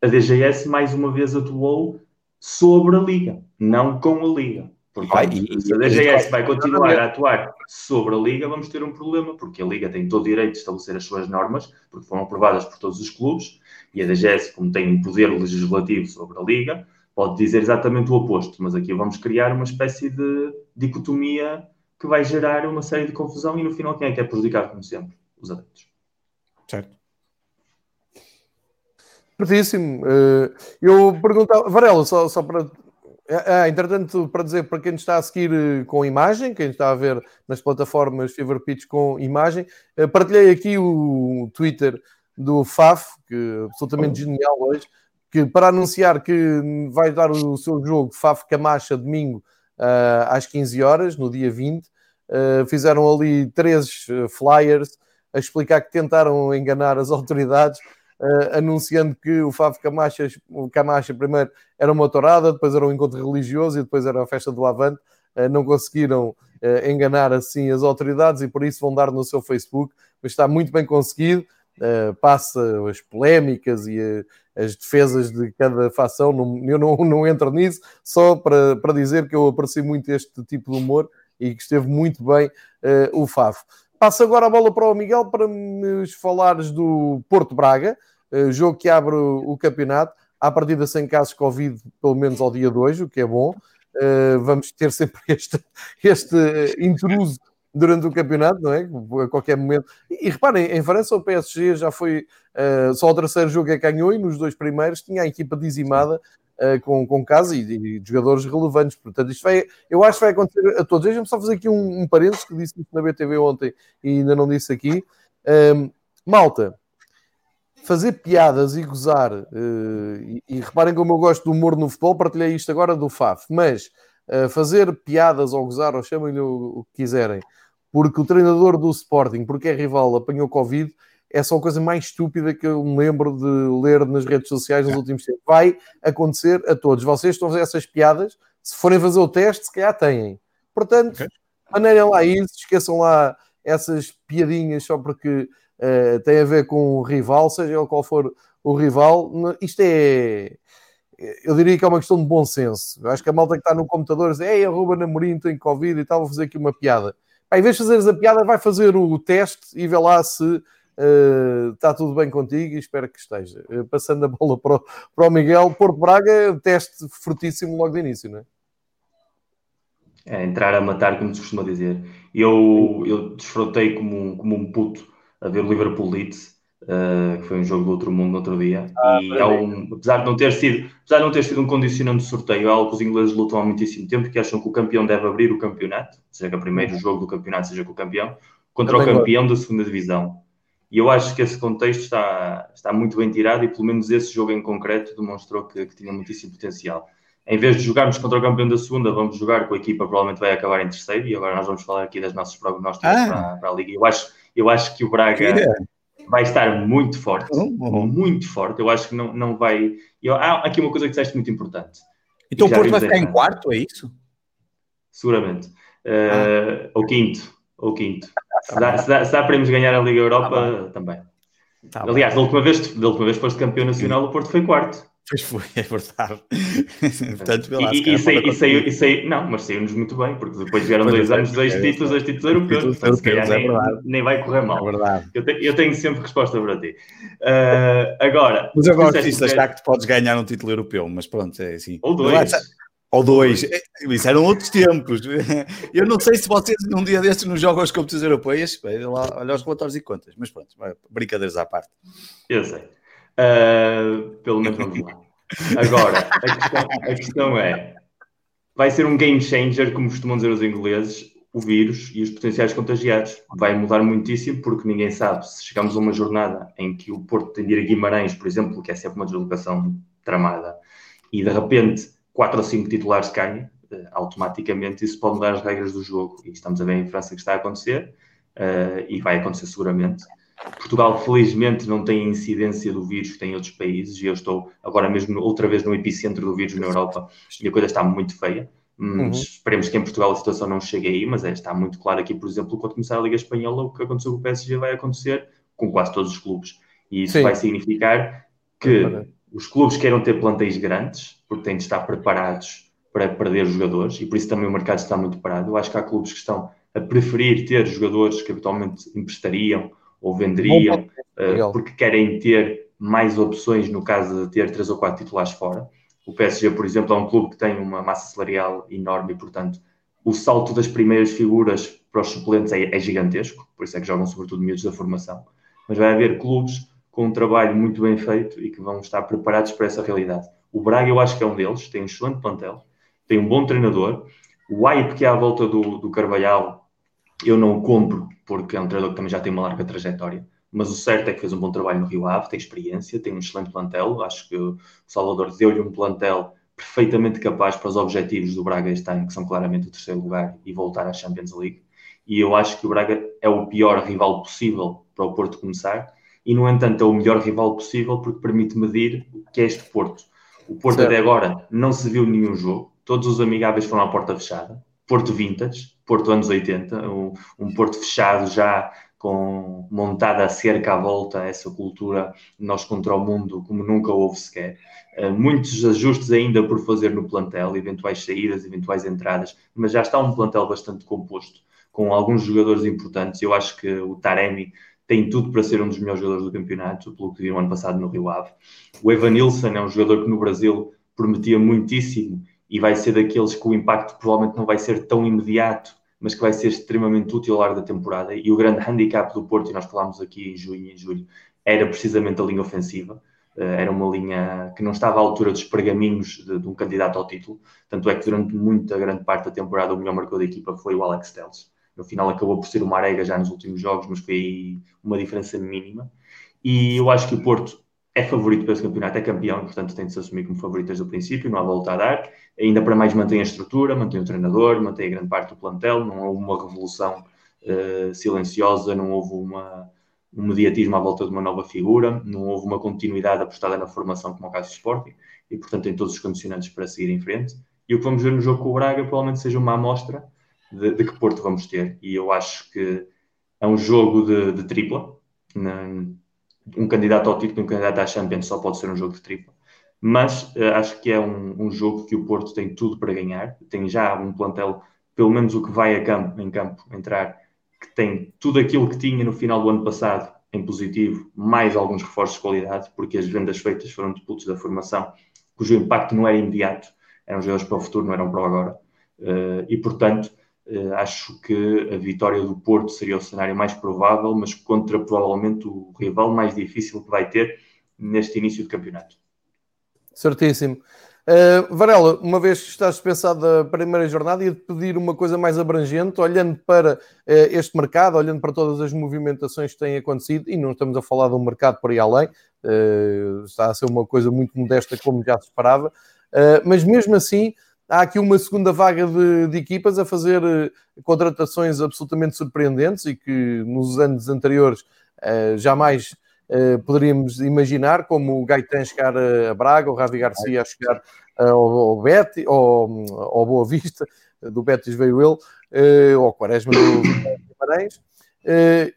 a DGS mais uma vez atuou sobre a Liga, não com a Liga. Portanto, vai, se a DGS vai continuar a atuar sobre a Liga, vamos ter um problema, porque a Liga tem todo o direito de estabelecer as suas normas, porque foram aprovadas por todos os clubes, e a DGS, como tem um poder legislativo sobre a Liga, pode dizer exatamente o oposto. Mas aqui vamos criar uma espécie de dicotomia que vai gerar uma série de confusão, e no final, quem é que é prejudicado, como sempre? Os adeptos. Certo. Certíssimo. Eh, eu perguntava, Varela, só, só para. Ah, entretanto, para dizer para quem está a seguir eh, com imagem, quem está a ver nas plataformas Fever Pitch com imagem, partilhei aqui o Twitter do FAF, que é absolutamente genial hoje, que para anunciar que vai dar o seu jogo FAF Camacha domingo uh, às 15 horas, no dia 20, uh, fizeram ali três flyers a explicar que tentaram enganar as autoridades uh, anunciando que o Fábio Camacha, o Camacha primeiro era uma tourada, depois era um encontro religioso e depois era a festa do Avante. Não conseguiram enganar assim as autoridades e por isso vão dar no seu Facebook, mas está muito bem conseguido. passa as polémicas e as defesas de cada facção, não, eu não, não entro nisso, só para, para dizer que eu aprecio muito este tipo de humor e que esteve muito bem o Fafo. Passo agora a bola para o Miguel para me falares do Porto Braga, eh, jogo que abre o campeonato, à partida sem casos Covid, pelo menos ao dia de hoje, o que é bom. Uh, vamos ter sempre este, este intruso durante o campeonato, não é? A qualquer momento. E, e reparem, em França o PSG já foi uh, só o terceiro jogo é que ganhou e nos dois primeiros tinha a equipa dizimada uh, com, com casa e, e, jogadores relevantes. Portanto, isto vai, eu acho que vai acontecer a todos. Deixa-me só fazer aqui um, um parênteses que disse na BTV ontem e ainda não disse aqui. Um, malta, fazer piadas e gozar, uh, e, e, reparem como eu gosto do humor no futebol, partilhei isto agora do FAF, mas fazer piadas ou gozar, ou chamem-lhe o, que quiserem, porque o treinador do Sporting, porque é rival, apanhou Covid, é só a coisa mais estúpida que eu me lembro de ler nas redes sociais nos últimos tempos. Vai acontecer a todos. Vocês estão a fazer essas piadas, se forem fazer o teste, se calhar têm. Portanto, okay. maneirem lá isso, esqueçam lá essas piadinhas só porque uh, tem a ver com o rival, seja ele qual for o rival. Isto é. Eu diria que é uma questão de bom senso. Eu acho que a malta que está no computador diz: Ei, a Ruben Amorim tem Covid e tal, vou fazer aqui uma piada. Pá, em vez de fazeres a piada, vai fazer o teste e vê lá se uh, está tudo bem contigo e espero que esteja. Uh, passando a bola para o, para o Miguel, Porto Braga, teste fortíssimo logo de início, não é? É, entrar a matar, como se costuma dizer. Eu, eu desfrutei como como um puto a ver o Liverpool Leeds, uh, que foi um jogo do outro mundo no outro dia. Ah, e é um, apesar, de não ter sido, apesar de não ter sido um condicionante de sorteio, é algo que os ingleses lutam há muitíssimo tempo, que acham que o campeão deve abrir o campeonato, seja o primeiro jogo do campeonato seja com o campeão, contra Também o campeão da segunda divisão. E eu acho que esse contexto está, está muito bem tirado e pelo menos esse jogo em concreto demonstrou que, que tinha muitíssimo potencial em vez de jogarmos contra o campeão da segunda, vamos jogar com a equipa provavelmente vai acabar em terceiro. E agora nós vamos falar aqui das nossas prognósticos ah. para, para, a Liga. Eu acho, eu acho que o Braga vai estar muito forte. Muito forte. Eu acho que não, não vai. Eu, há aqui uma coisa que disseste muito importante. Então o Porto vai ficar em quarto, é isso? Seguramente. Uh, ah. Ou quinto. Ou quinto. Se dá, se, dá, se dá para irmos ganhar a Liga Europa, ah, também. Tá Aliás, da última, vez, da última vez que foste campeão nacional, o Porto foi quarto. Pois foi, é verdade. Portanto, lá, e, e, saiu, e, saiu, e saiu, não, mas saiu-nos muito bem, porque depois vieram dois é, anos, dois é, títulos, dois títulos europeus. Portanto, se calhar é nem, nem, vai correr mal. É verdade. Eu, te, eu tenho sempre resposta para ti. Uh, agora. Mas eu gosto disso, achar que tu podes ganhar um título europeu, mas pronto, é assim. Ou dois. Ou dois. Isso eram outros tempos. Eu não sei se vocês num dia destes não jogam as competições europeias. Lá, olha os relatórios e contas. Mas pronto, brincadeiras à parte. Eu sei. Uh, pelo menos vamos lá. Agora, a questão, a questão, é: vai ser um game changer, como costumam dizer os ingleses, o vírus e os potenciais contagiados. Vai mudar muitíssimo, porque ninguém sabe se chegamos a uma jornada em que o Porto tem de ir a Guimarães, por exemplo, que é sempre uma deslocação tramada, e de repente quatro ou cinco titulares caem, uh, automaticamente isso pode mudar as regras do jogo. E estamos a ver em França que está a acontecer, uh, e vai acontecer seguramente. Portugal, felizmente, não tem incidência do vírus que tem em outros países e eu estou agora mesmo outra vez no epicentro do vírus na Europa e a coisa está muito feia. Hum, uhum. Esperemos que em Portugal a situação não chegue aí, mas é, está muito claro aqui, por exemplo, quando começar a Liga Espanhola, o que aconteceu com o PSG vai acontecer com quase todos os clubes. E isso Sim. vai significar que os clubes queiram ter plantéis grandes, porque têm de estar preparados para perder jogadores, e por isso também o mercado está muito parado. Eu acho que há clubes que estão a preferir ter jogadores que habitualmente emprestariam ou venderiam uh, porque querem ter mais opções no caso de ter três ou quatro titulares fora. O PSG, por exemplo, é um clube que tem uma massa salarial enorme e, portanto, o salto das primeiras figuras para os suplentes é, é gigantesco, por isso é que jogam sobretudo miúdos da formação. Mas vai haver clubes com um trabalho muito bem feito e que vão estar preparados para essa realidade. O Braga, eu acho que é um deles, tem um excelente plantel, tem um bom treinador. O hype que há à volta do, do Carvalhal, eu não o compro, porque é um treinador que também já tem uma larga trajetória. Mas o certo é que fez um bom trabalho no Rio Ave, tem experiência, tem um excelente plantel. Acho que o Salvador deu-lhe um plantel perfeitamente capaz para os objetivos do Braga este ano, que são claramente o terceiro lugar e voltar à Champions League. E eu acho que o Braga é o pior rival possível para o Porto começar, e no entanto é o melhor rival possível porque permite medir o que é este Porto. O Porto certo. até agora não se viu nenhum jogo, todos os amigáveis foram à porta fechada. Porto Vintage, Porto anos 80, um, um Porto fechado já com montada cerca à volta, essa cultura nós contra o mundo como nunca houve sequer. Uh, muitos ajustes ainda por fazer no plantel, eventuais saídas, eventuais entradas, mas já está um plantel bastante composto, com alguns jogadores importantes. Eu acho que o Taremi tem tudo para ser um dos melhores jogadores do campeonato, pelo que viram ano passado no Rio Ave. O Evanilson é um jogador que no Brasil prometia muitíssimo e vai ser daqueles que o impacto provavelmente não vai ser tão imediato mas que vai ser extremamente útil ao largo da temporada. E o grande handicap do Porto, e nós falámos aqui em junho e julho, era precisamente a linha ofensiva. Eh, era uma linha que não estava à altura dos pergaminhos de, de, um candidato ao título. Tanto é que durante muita grande parte da temporada o melhor marcador da equipa foi o Alex Telles. No final acabou por ser o Marega já nos últimos jogos, mas foi uma diferença mínima. E eu acho que o Porto é favorito para esse campeonato, é campeão, portanto tem de se assumir como favorito desde o princípio, não há volta a dar. Ainda para mais mantém a estrutura, mantém o treinador, mantém a grande parte do plantel, não houve uma revolução uh, silenciosa, não houve uma, um mediatismo à volta de uma nova figura, não houve uma continuidade apostada na formação como o caso do Sporting, e portanto tem todos os condicionantes para seguir em frente. E o que vamos ver no jogo com o Braga provavelmente seja uma amostra de, de que Porto vamos ter, e eu acho que é um jogo de, de tripla, na, um candidato ao título um candidato à Champions só pode ser um jogo de tripla. Mas uh, acho que é um, um, jogo que o Porto tem tudo para ganhar. Tem já um plantel, pelo menos o que vai a campo, em campo entrar, que tem tudo aquilo que tinha no final do ano passado em positivo, mais alguns reforços de qualidade, porque as vendas feitas foram de putos da formação, cujo impacto não era imediato, eram jogadores para o futuro, não eram para o agora. Uh, e portanto, acho que a vitória do Porto seria o cenário mais provável, mas contra provavelmente o rival mais difícil que vai ter neste início de campeonato. Certíssimo. Uh, Varela, uma vez que estás dispensado da primeira jornada, ia-te pedir uma coisa mais abrangente, olhando para uh, este mercado, olhando para todas as movimentações que têm acontecido, e não estamos a falar de um mercado por aí além, uh, está a ser uma coisa muito modesta, como já se esperava, mas mesmo assim, há aqui uma segunda vaga de, de equipas a fazer uh, contratações absolutamente surpreendentes e que nos anos anteriores uh, jamais uh, poderíamos imaginar, como o Gaetan chegar a Braga, o Ravi Garcia a chegar ao, ao Betis, ao, ao Boa Vista, do Betis veio ele, ao Quaresma do Guimarães.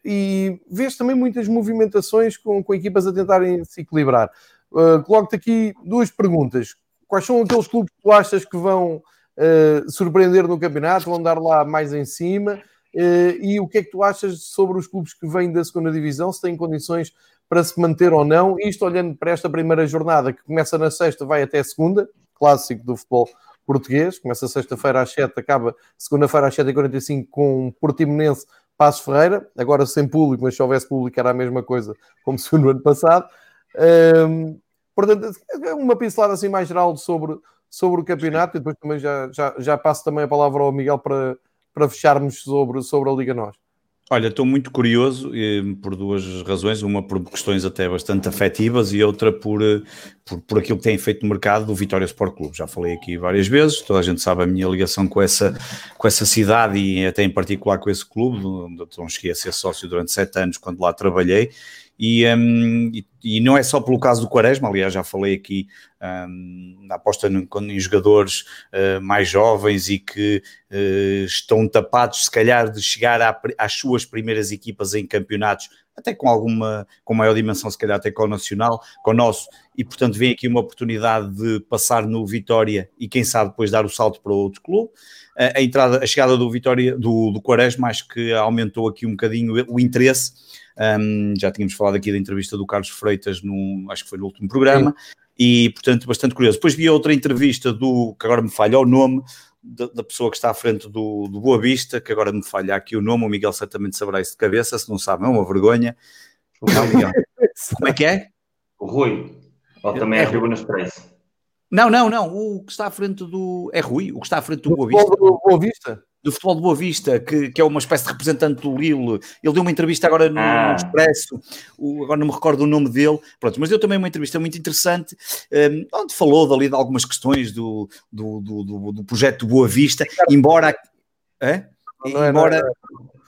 E vês também muitas movimentações com, com equipas a tentarem se equilibrar. Uh, Coloco-te aqui duas perguntas quais são aqueles clubes que tu achas que vão uh, surpreender no campeonato, vão dar lá mais em cima? Uh, e o que é que tu achas sobre os clubes que vêm da segunda divisão, se têm condições para se manter ou não? Isto olhando para esta primeira jornada, que começa na sexta, vai até segunda, clássico do futebol português, começa sexta-feira às 7, acaba segunda-feira às 7h45 com Portimonense Passos Ferreira, agora sem público, mas se houvesse público era a mesma coisa, como se foi no ano passado. Um, Portanto, é uma pincelada assim mais geral sobre, sobre o campeonato e depois também já, já, já passo também a palavra ao Miguel para, para fecharmos sobre, sobre a Liga Nós. Olha, estou muito curioso eh, por duas razões, uma por questões até bastante afetivas e outra por, eh, por, por, aquilo que tem feito no mercado do Vitória Sport Clube. Já falei aqui várias vezes, toda a gente sabe a minha ligação com essa, com essa cidade e até em particular com esse clube, onde eu cheguei a ser sócio durante sete anos quando lá trabalhei e, um, e, e, não é só pelo caso do Quaresma, aliás, já falei aqui um, na aposta em, em jogadores uh, mais jovens e que uh, estão tapados, se calhar, de chegar à, às suas primeiras equipas em campeonatos, até com alguma, com maior dimensão, se calhar até com o Nacional, com o nosso, e portanto vem aqui uma oportunidade de passar no Vitória e quem sabe depois dar o salto para outro clube. A, entrada, a chegada do Vitória, do, do Quaresma, acho que aumentou aqui um bocadinho o interesse um, já tínhamos falado aqui da entrevista do Carlos Freitas, no, acho que foi no último programa, Sim. e portanto bastante curioso. Depois vi outra entrevista do, que agora me falha o nome, da, da, pessoa que está à frente do, do Boa Vista, que agora me falha aqui o nome, o Miguel certamente saberá isso de cabeça, se não sabe, é uma vergonha. Não, Miguel. Como é que é? O Rui. Ou também é, é Rui Expresso. Não, não, não. O que está à frente do. É Rui, o que está à frente do Boa Vista. Do Boa Vista? Do futebol de Boa Vista, que, que é uma espécie de representante do Lille. Ele deu uma entrevista agora no, ah. no Expresso, o, agora não me recordo o nome dele, pronto, mas deu também uma entrevista muito interessante, um, onde falou dali de algumas questões do, do, do, do, do projeto Boa Vista, embora. É? embora.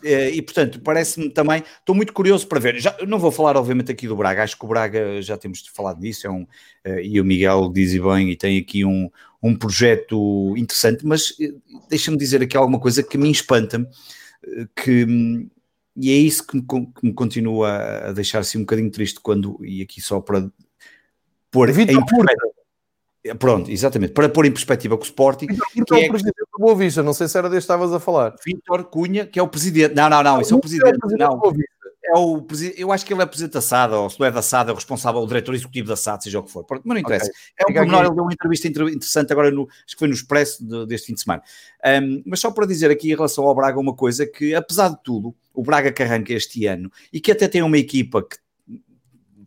É, e portanto, parece-me também, estou muito curioso para ver. Já, não vou falar, obviamente, aqui do Braga, acho que o Braga já temos falado disso, é um, uh, e o Miguel diz e bem, e tem aqui um, um projeto interessante, mas eh, deixa-me dizer aqui alguma coisa que me espanta-me, eh, que, e é isso que me, que me continua a deixar assim um bocadinho triste quando, e aqui só para pôr Vitor em perspectiva. Pronto, exatamente, para pôr em perspectiva com o Sporting. Vitor que é, é o presidente do Boa Vista, não sei se era deste que estavas a falar. Vitor Cunha, que é o presidente. Não, não, não, isso é o presidente. É o presidente não, é o, eu acho que ele é presidente da SAD, ou se não é da SAD, é o responsável, o diretor executivo da SAD, seja o que for. Mas não interessa. Okay. É um pormenor, ele deu uma entrevista interessante agora, no, acho que foi no Expresso de, deste fim de semana. Um, mas só para dizer aqui em relação ao Braga uma coisa que, apesar de tudo, o Braga que arranca este ano e que até tem uma equipa que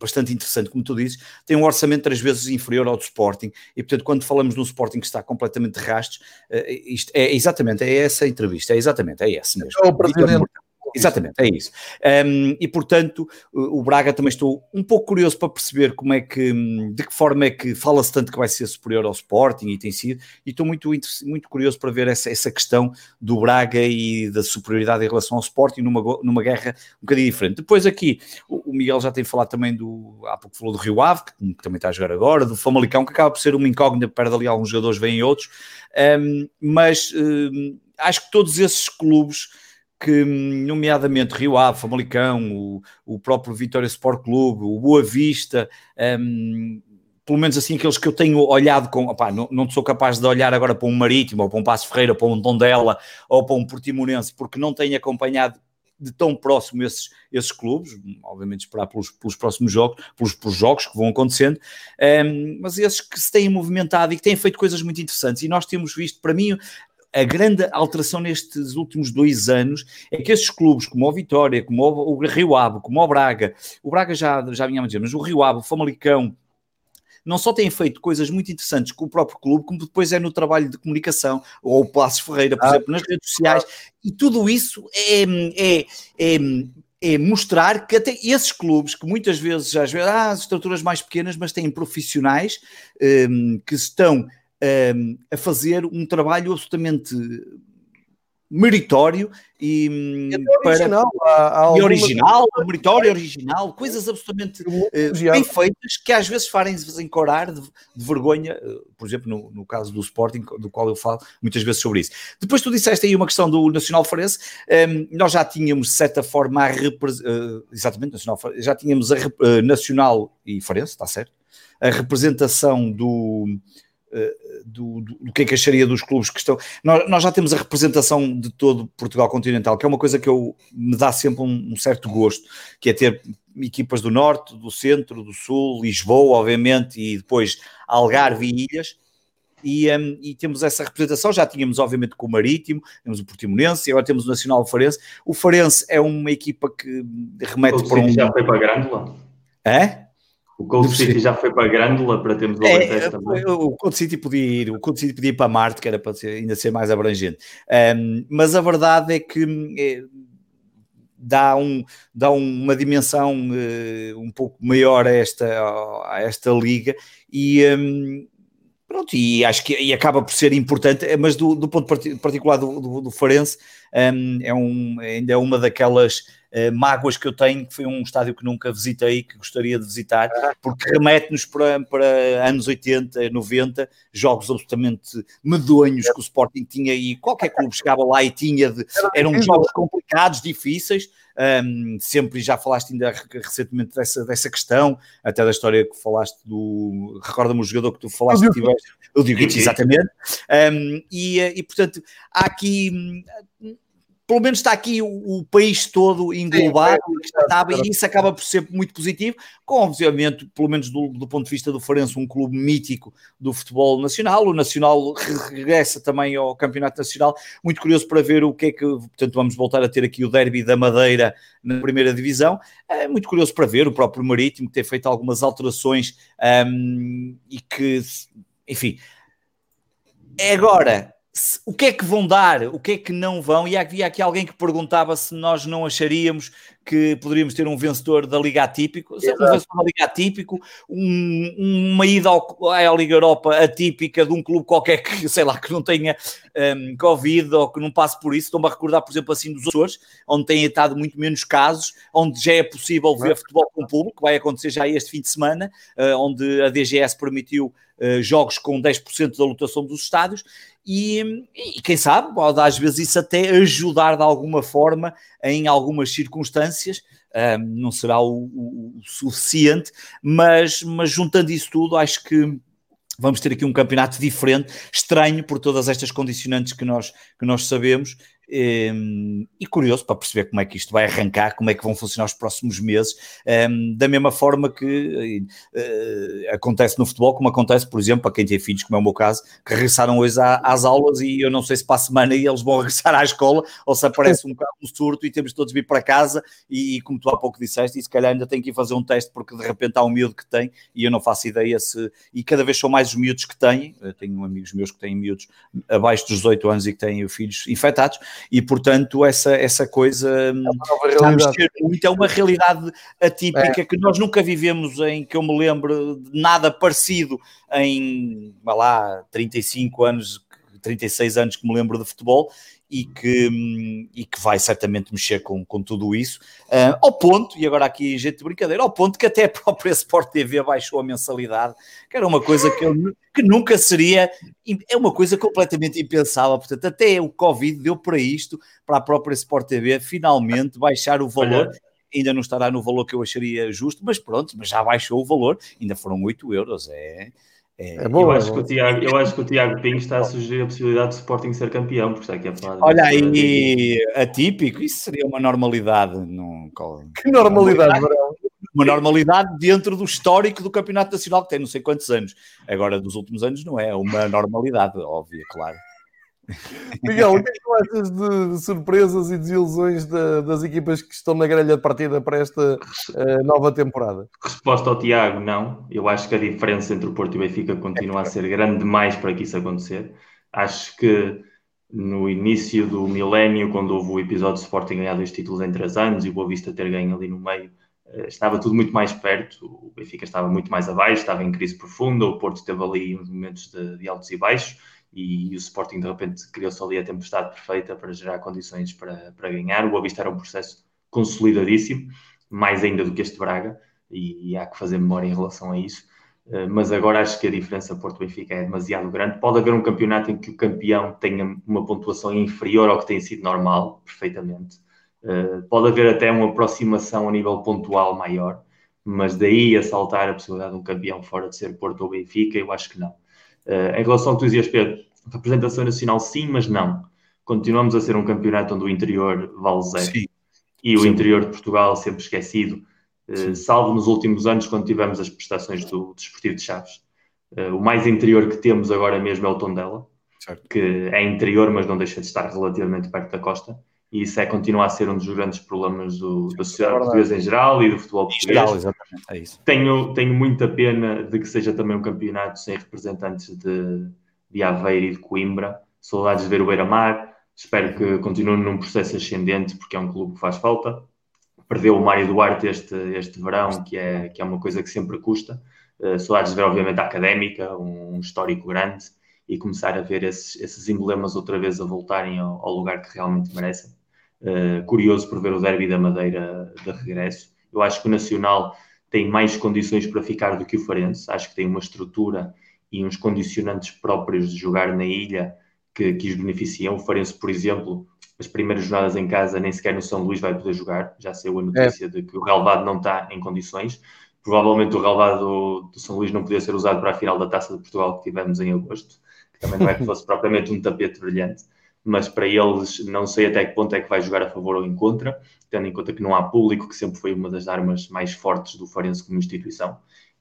bastante interessante, como tu dizes, tem um orçamento três vezes inferior ao do Sporting, e portanto, quando falamos no Sporting que está completamente de rastros, isto é exatamente, é essa a entrevista, é exatamente, é essa mesmo. É o presidente Exatamente, é isso. Um, e portanto, o Braga também estou um pouco curioso para perceber como é que, de que forma é que fala-se tanto que vai ser superior ao Sporting e tem sido, e estou muito, muito curioso para ver essa, essa questão do Braga e da superioridade em relação ao Sporting numa, numa guerra um bocadinho diferente. Depois aqui, o, o Miguel já tem falado também do, há pouco falou do Rio Ave, que, que também está a jogar agora, do Famalicão, que acaba por ser uma incógnita, perde ali alguns jogadores, vêm outros, um, mas um, acho que todos esses clubes que, nomeadamente Rio Ave, Famalicão, o, o próprio Vitória Sport Clube, o Boa Vista, um, pelo menos assim aqueles que eu tenho olhado com, opá, não, não sou capaz de olhar agora para um Marítimo, ou para um Passo Ferreira, ou para um Tondela, ou para um Portimonense, porque não tenho acompanhado de tão próximo esses, esses clubes, obviamente esperar pelos, pelos próximos jogos, pelos, pelos jogos que vão acontecendo, um, mas esses que se têm movimentado e que têm feito coisas muito interessantes, e nós temos visto, para mim, a grande alteração nestes últimos dois anos é que estes clubes, como o Vitória, como o, Rio Ave, como o Braga, o Braga já, já vinha a dizer, mas o Rio Ave, o Famalicão, não só têm feito coisas muito interessantes com o próprio clube, como depois é no trabalho de comunicação, ou o Passo Ferreira, por ah, exemplo, nas redes sociais, e tudo isso é, é, é, é, mostrar que até esses clubes, que muitas vezes, às vezes, ah, estruturas mais pequenas, mas têm profissionais um, que estão um, a fazer um trabalho absolutamente meritório e, hum, é original, há, há e original, meritório, original, coisas absolutamente uh, bem feitas que às vezes fazem encorar de, de vergonha, uh, por exemplo, no, no, caso do Sporting, do qual eu falo muitas vezes sobre isso. Depois tu disseste aí uma questão do Nacional Farense, um, nós já tínhamos de certa forma a uh, exatamente, Nacional, já tínhamos a Nacional e Farense, está certo? A representação do do, do, do, que é que acharia dos clubes que estão. Nós, nós, já temos a representação de todo Portugal continental, que é uma coisa que eu, me dá sempre um, um, certo gosto, que é ter equipas do Norte, do Centro, do Sul, Lisboa, obviamente, e depois Algarve e Ilhas. E, um, e, temos essa representação, já tínhamos obviamente com o Marítimo, temos o Portimonense, e agora temos o Nacional Farense. O Farense é uma equipa que remete para um... já foi para a Grândola? É? O Cold City já foi para a Grândola para termos o é, também. O Cold City podia ir, o Cold City podia ir para Marte, que era para ser, ainda ser mais abrangente. Um, mas a verdade é que é, dá, um, dá uma dimensão uh, um pouco maior a esta, a esta liga e. Um, pronto, e acho que e acaba por ser importante, mas do, do ponto particular do, do, do Farense, um, é um, ainda é uma daquelas uh, mágoas que eu tenho, que foi um estádio que nunca visitei, que gostaria de visitar, porque remete-nos para, para anos 80, 90, jogos absolutamente medonhos que o Sporting tinha e qualquer clube chegava lá e tinha, de, eram jogos complicados, difíceis, um, sempre já falaste ainda recentemente dessa, dessa questão, até da história que falaste do. Recorda-me o jogador que tu falaste que tiveste, o Diogo, exatamente. Um, e, eh, e portanto, há aqui pelo menos está aqui o, o país todo englobado Sim, e isso acaba por ser muito positivo, com obviamente, pelo menos do, do, ponto de vista do Farense, um clube mítico do futebol nacional, o Nacional regressa também ao Campeonato Nacional, muito curioso para ver o que é que, portanto vamos voltar a ter aqui o derby da Madeira na primeira divisão, é muito curioso para ver o próprio Marítimo ter feito algumas alterações um, e que, enfim, é agora o que é que vão dar, o que é que não vão, e havia aqui alguém que perguntava se nós não acharíamos que poderíamos ter um vencedor da Liga Atípico, um vencedor da Liga Atípico, um, uma ida ao, à Liga Europa atípica de um clube qualquer que, sei lá, que não tenha um, Covid ou que não passe por isso, estou-me a recordar, por exemplo, assim dos Açores, onde têm estado muito menos casos, onde já é possível ver futebol com o público, vai acontecer já este fim de semana, uh, onde a DGS permitiu uh, jogos com 10% da lotação dos estádios, e, e, quem sabe, pode às vezes isso até ajudar de alguma forma em algumas circunstâncias, um, não será o, o, o, suficiente, mas, mas juntando isso tudo, acho que vamos ter aqui um campeonato diferente, estranho por todas estas condicionantes que nós, que nós sabemos, e curioso para perceber como é que isto vai arrancar, como é que vão funcionar os próximos meses, um, da mesma forma que uh, acontece no futebol, como acontece, por exemplo, para quem tem filhos, como é o meu caso, que regressaram hoje às aulas e eu não sei se para a semana eles vão regressar à escola ou se aparece um bocado um surto e temos todos de vir para casa e, como tu há pouco disseste, e se calhar ainda tenho que ir fazer um teste porque de repente há um miúdo que tem e eu não faço ideia se. E cada vez são mais os miúdos que têm, eu tenho amigos meus que têm miúdos abaixo dos 18 anos e que têm filhos infectados, e portanto essa, essa coisa é muito, é uma realidade atípica é. que nós nunca vivemos em que eu me lembro de nada parecido em lá 35 anos 36 anos que me lembro de futebol e que, e que vai certamente mexer com, com tudo isso, uh, ao ponto, e agora aqui jeito de brincadeira, ao ponto que até a própria Sport TV baixou a mensalidade, que era uma coisa que, eu, que nunca seria, é uma coisa completamente impensável, portanto até o Covid deu para isto, para a própria Sport TV finalmente baixar o valor, Olha ainda não estará no valor que eu acharia justo, mas pronto, mas já baixou o valor, ainda foram 8 euros, é, é, é bom, eu, acho que o Tiago, eu acho que o Tiago Pinho está a sugerir a possibilidade de Sporting ser campeão, porque está aqui a falar. Olha aí, atípico, isso seria uma normalidade. Num... Que normalidade, Uma normalidade dentro do histórico do Campeonato Nacional, que tem não sei quantos anos. Agora, dos últimos anos, não é uma normalidade, óbvia, claro. Miguel, o que é que tu achas de surpresas e desilusões de, das equipas que estão na grelha de partida para esta uh, nova temporada? Resposta ao Tiago, não. Eu acho que a diferença entre o Porto e o Benfica continua a ser grande demais para que isso acontecer. Acho que no início do milénio, quando houve o episódio de Sporting ganhar dois títulos em três anos e o Boa Vista ter ganho ali no meio, eh, estava tudo muito mais perto. O Benfica estava muito mais abaixo, estava em crise profunda. O Porto teve ali uns momentos de, de altos e baixos e, e o Sporting de repente criou-se ali a tempestade perfeita para gerar condições para, para ganhar. O Boa Vista era um processo consolidadíssimo, mais ainda do que este Braga, e, e há que fazer memória em relação a isso. Uh, mas agora acho que a diferença Porto-Benfica é demasiado grande. Pode haver um campeonato em que o campeão tenha uma pontuação inferior ao que tem sido normal, perfeitamente. Uh, pode haver até uma aproximação a nível pontual maior, mas daí a saltar a possibilidade de um campeão fora de ser Porto ou Benfica, eu acho que não. Uh, em relação ao que tu dizias, Pedro, representação nacional sim, mas não. Continuamos a ser um campeonato onde o interior vale zero. Sim. E o interior de Portugal sempre esquecido, uh, salvo nos últimos anos quando tivemos as prestações do Desportivo de Chaves. Uh, o mais interior que temos agora mesmo é o Tondela, certo. que é interior, mas não deixa de estar relativamente perto da costa e isso é continuar a ser um dos grandes problemas do, da sociedade é portuguesa em geral e do futebol português. Geral, exatamente, é isso. Tenho, tenho muita pena de que seja também um campeonato sem representantes de, de Aveiro e de Coimbra. Saudades de ver o Beira-Mar. Espero que continue num processo ascendente, porque é um clube que faz falta. Perdeu o Mário Duarte este, este verão, que é, que é uma coisa que sempre custa. Uh, saudades de ver, obviamente, a Académica, um, um histórico grande, e começar a ver esses, esses emblemas outra vez a voltarem ao, ao lugar que realmente merecem. Uh, curioso por ver o derby da Madeira de regresso. Eu acho que o Nacional tem mais condições para ficar do que o Farense. Acho que tem uma estrutura e uns condicionantes próprios de jogar na ilha que, que os beneficiam. O Farense, por exemplo, as primeiras jornadas em casa, nem sequer no São Luís vai poder jogar. Já saiu a notícia é. de que o relevado não está em condições. Provavelmente o relevado do, do São Luís não podia ser usado para a final da Taça de Portugal que tivemos em agosto, que também não é que fosse propriamente um tapete brilhante mas para eles não sei até que ponto é que vai jogar a favor ou em contra, tendo em conta que não há público, que sempre foi uma das armas mais fortes do Farense como instituição,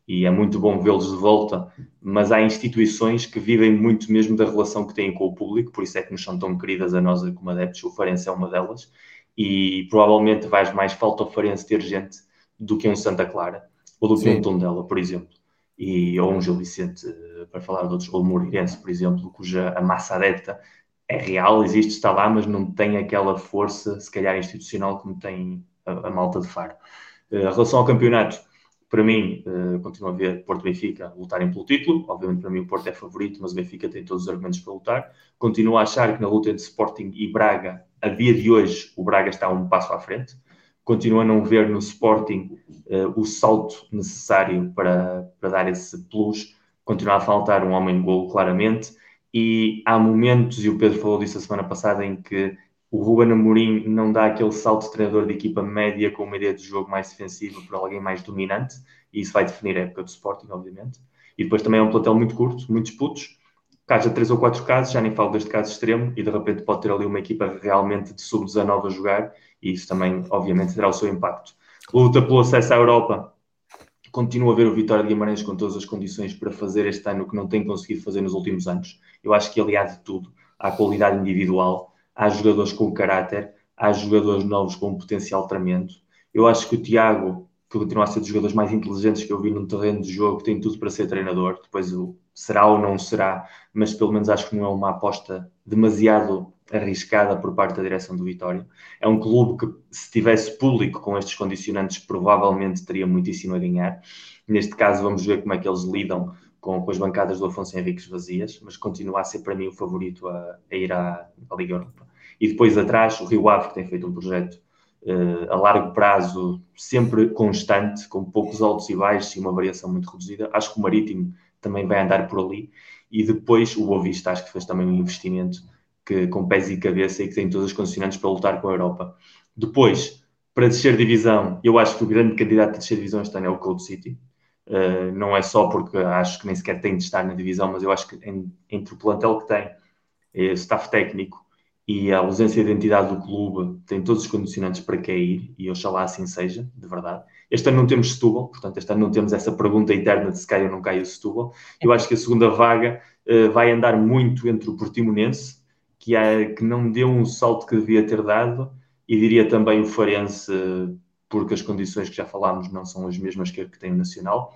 e é muito bom vê-los de volta, mas há instituições que vivem muito mesmo da relação que têm com o público, por isso é que nos são tão queridas a nós como adeptos, o Farense é uma delas, e provavelmente vais mais falta ao Farense ter gente do que um Santa Clara, ou do que Sim. um Tondela, por exemplo, e, ou um Gil Vicente, eh, para falar de outros, ou o Moreirense, por exemplo, cuja a massa adepta é real, existe, está lá, mas não tem aquela força, se calhar, institucional como tem a, a malta de Faro. Uh, em relação ao campeonato, para mim, uh, continuo a ver Porto Benfica lutarem pelo título. Obviamente, para mim, o Porto é favorito, mas o Benfica tem todos os argumentos para lutar. Continuo a achar que na luta entre Sporting e Braga, a dia de hoje, o Braga está um passo à frente. Continuo a não ver no Sporting uh, o salto necessário para, para dar esse plus. Continua a faltar um homem de golo, claramente e há momentos, e o Pedro falou disso a semana passada, em que o Ruben Amorim não dá aquele salto de treinador de equipa média com uma ideia de jogo mais defensiva para alguém mais dominante, e isso vai definir a época do Sporting, obviamente. E depois também é um plantel muito curto, muitos putos, que haja três ou quatro casos, já nem falo deste caso extremo, e de repente pode ter ali uma equipa realmente de sub-19 a jogar, e isso também, obviamente, terá o seu impacto. Luta pelo acesso à Europa, continua a ver o Vitória de Guimarães com todas as condições para fazer este ano o que não tem conseguido fazer nos últimos anos. Eu acho que ali há de tudo. Há qualidade individual, há jogadores com caráter, há jogadores novos com um potencial tremendo. Eu acho que o Tiago, que continua a ser dos jogadores mais inteligentes que eu vi num terreno de jogo, tem tudo para ser treinador. Depois o será ou não será, mas pelo menos acho que não é uma aposta demasiado arriscada por parte da direção do Vitória. É um clube que, se tivesse público com estes condicionantes, provavelmente teria muitíssimo a ganhar. Neste caso, vamos ver como é que eles lidam com, com as bancadas do Afonso Henriques vazias, mas continua a ser para mim o favorito a, a ir à, à, Liga Europa. E depois atrás, o Rio Ave, que tem feito um projeto a largo prazo, sempre constante, com poucos altos e baixos e uma variação muito reduzida. Acho que o Marítimo também vai andar por ali. E depois o Boa Vista, acho que fez também um investimento que, com pés e cabeça e que tem todas as condicionantes para lutar com a Europa. Depois, para descer divisão, eu acho que o grande candidato a descer divisão este ano é o Cold City. Uh, não é só porque acho que nem sequer tem de estar na divisão, mas eu acho que em, entre o plantel que tem, é, staff técnico e a ausência de identidade do clube, tem todos os condicionantes para cair e oxalá assim seja, de verdade. Este ano não temos Setúbal, portanto, este ano não temos essa pergunta eterna de se cai ou não cai o Setúbal. Eu acho que a segunda vaga uh, vai andar muito entre o Portimonense, que, é, que não deu um salto que devia ter dado, e diria também o Farense, porque as condições que já falámos não são as mesmas que, que tem o Nacional.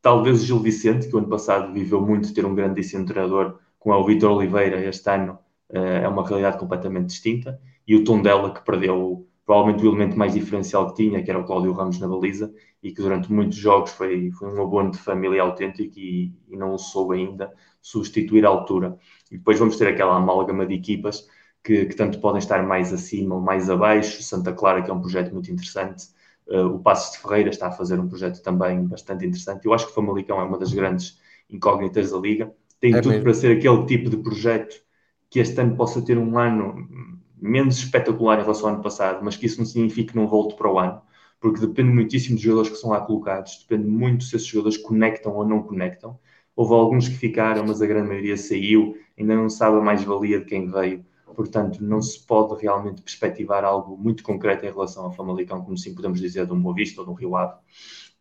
Talvez o Gil Vicente, que o ano passado viveu muito ter um grandíssimo treinador, com o Vitor Oliveira, este ano uh, é uma realidade completamente distinta. E o Tondela, que perdeu provavelmente o elemento mais diferencial que tinha, que era o Cláudio Ramos na baliza, e que durante muitos jogos foi, foi um abono de família autêntico e, e não o soube ainda substituir à altura. E depois vamos ter aquela amálgama de equipas que, que, tanto podem estar mais acima ou mais abaixo. Santa Clara, que é um projeto muito interessante. Uh, o Passos de Ferreira está a fazer um projeto também bastante interessante. Eu acho que o Famalicão é uma das grandes incógnitas da Liga. Tem é tudo mesmo. para ser aquele tipo de projeto que este ano possa ter um ano menos espetacular em relação ao ano passado, mas que isso não significa que não volte para o ano, porque depende muitíssimo dos jogadores que são lá colocados, depende muito se esses jogadores conectam ou não conectam. Houve alguns que ficaram, mas a grande maioria saiu, ainda não sabe a mais-valia de quem veio, portanto, não se pode realmente perspectivar algo muito concreto em relação ao Famalicão, como sim podemos dizer de um Boa Vista ou de um Rio Ave.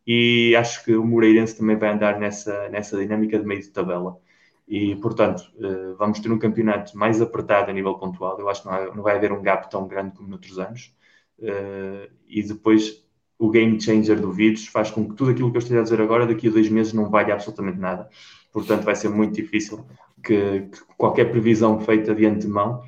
E acho que o Moreirense também vai andar nessa, nessa dinâmica de meio de tabela e, portanto, eh, vamos ter um campeonato mais apertado a nível pontual. Eu acho que não vai haver um gap tão grande como noutros anos. Eh, e depois, o game changer do vírus faz com que tudo aquilo que eu esteja a dizer agora, daqui a dois meses, não valha absolutamente nada. Portanto, vai ser muito difícil que, que qualquer previsão feita de antemão,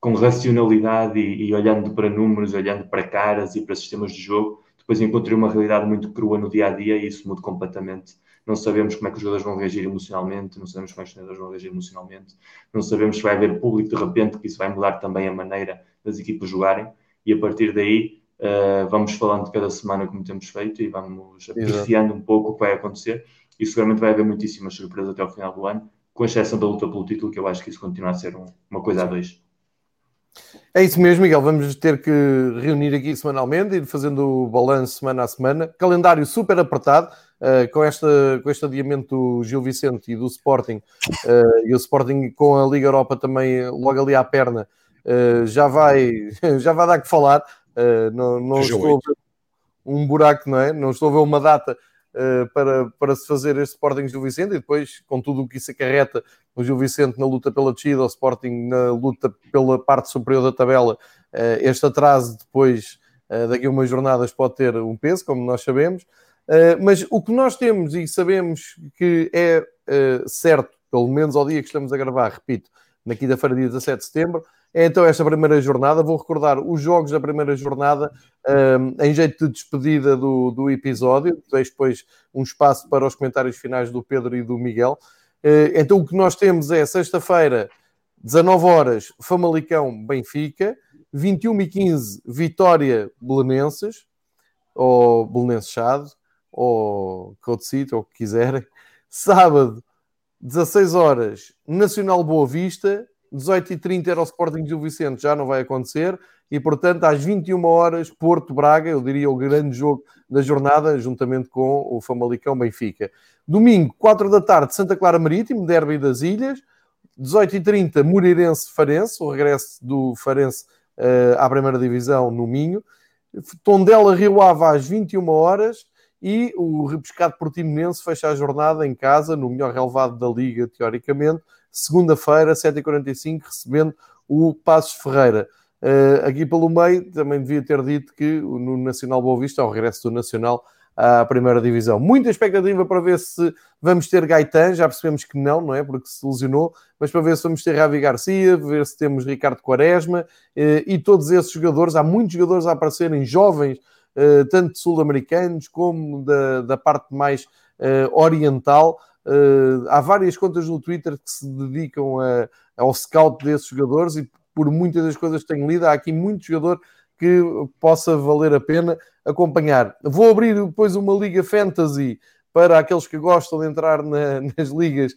com racionalidade e, e olhando para números, olhando para caras e para sistemas de jogo, depois encontre uma realidade muito crua no dia a dia e isso muda completamente não sabemos como é que os jogadores vão reagir emocionalmente, não sabemos como é que os jogadores vão reagir emocionalmente, não sabemos se vai haver público de repente, que isso vai mudar também a maneira das equipas jogarem, e a partir daí uh, vamos falando de cada semana como temos feito e vamos apreciando um pouco o que vai acontecer, e seguramente vai haver muitíssimas surpresas até ao final do ano, com exceção da luta pelo título, que eu acho que isso continua a ser um, uma coisa a dois. É isso mesmo, Miguel. Vamos ter que reunir aqui semanalmente, ir fazendo o balanço semana a semana. Calendário super apertado, uh, com, esta, com este adiamento do Gil Vicente e do Sporting, uh, e o Sporting com a Liga Europa também logo ali à perna, uh, já, vai, já vai dar que falar. não não estou a ver um buraco, não é? Não estou a ver uma data para, para se fazer este Sporting Gil Vicente e depois, com tudo o que isso acarreta, o Gil Vicente na luta pela descida, o Sporting na luta pela parte superior da tabela, este atraso depois, daqui a umas jornadas, pode ter um peso, como nós sabemos. Mas o que nós temos e sabemos que é certo, pelo menos ao dia que estamos a gravar, repito, na quinta-feira, dia 17 de setembro, é então esta primeira jornada. Vou recordar os jogos da primeira jornada um, em jeito de despedida do, do episódio. Deixo depois um espaço para os comentários finais do Pedro e do Miguel. Então o que nós temos é sexta-feira, 19 horas, Famalicão, Benfica. 21 e 15, Vitória, Belenenses. Ou Belenenses Chado. Ou Codecito, ou o que quiserem. Sábado, 16 horas, Nacional Boa Vista 18h30 era o Sporting Gil Vicente, já não vai acontecer. E, portanto, às 21 horas, Porto Braga, eu diria o grande jogo da jornada, juntamente com o Famalicão Benfica. Domingo, 4 da tarde, Santa Clara Marítimo, Derby das Ilhas. 18h30, Moreirense-Farense, o regresso do Farense uh, à primeira divisão no Minho. Tondela Rio Ave às 21 horas e o repescado Portimonense fecha a jornada em casa, no melhor relevado da Liga, teoricamente, segunda-feira, 7h45, recebendo o Passos Ferreira. Uh, aqui pelo meio, também devia ter dito que no Nacional Boa Vista, ao regresso do Nacional, à primeira divisão. Muita expectativa para ver se vamos ter Gaetan, já percebemos que não, não é? Porque se lesionou, mas para ver se vamos ter Ravi Garcia, ver se temos Ricardo Quaresma eh, e todos esses jogadores. Há muitos jogadores a aparecerem jovens, tanto sul-americanos como da, da parte mais eh, oriental. há várias contas no Twitter que se dedicam a, ao scout desses jogadores e por muitas das coisas que tenho lido, há aqui muito jogador que possa valer a pena acompanhar. Vou abrir depois uma liga fantasy para aqueles que gostam de entrar na, nas ligas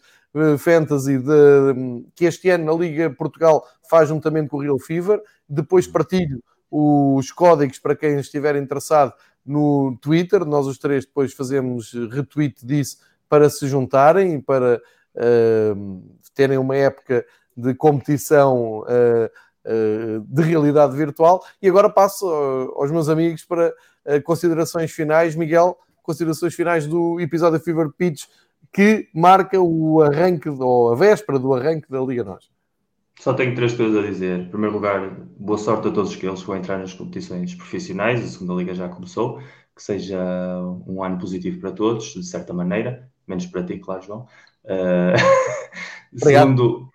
fantasy de, que este ano a Liga Portugal faz juntamente com o Real Fever. Depois partilho os códigos para quem estiver interessado no Twitter. Nós os três depois fazemos retweet disso para se juntarem e para uh, terem uma época de competição uh, eh, de realidade virtual. E agora passo eh, aos meus amigos para considerações finais. Miguel, considerações finais do episódio Fever Pitch que marca o arranque, ou a véspera do arranque da Liga Nós. Só tenho três coisas a dizer. Em primeiro lugar, boa sorte a todos aqueles que vão entrar nas competições profissionais. A segunda liga já começou. Que seja um ano positivo para todos, de certa maneira. Menos para ti, claro, João. Uh... segundo,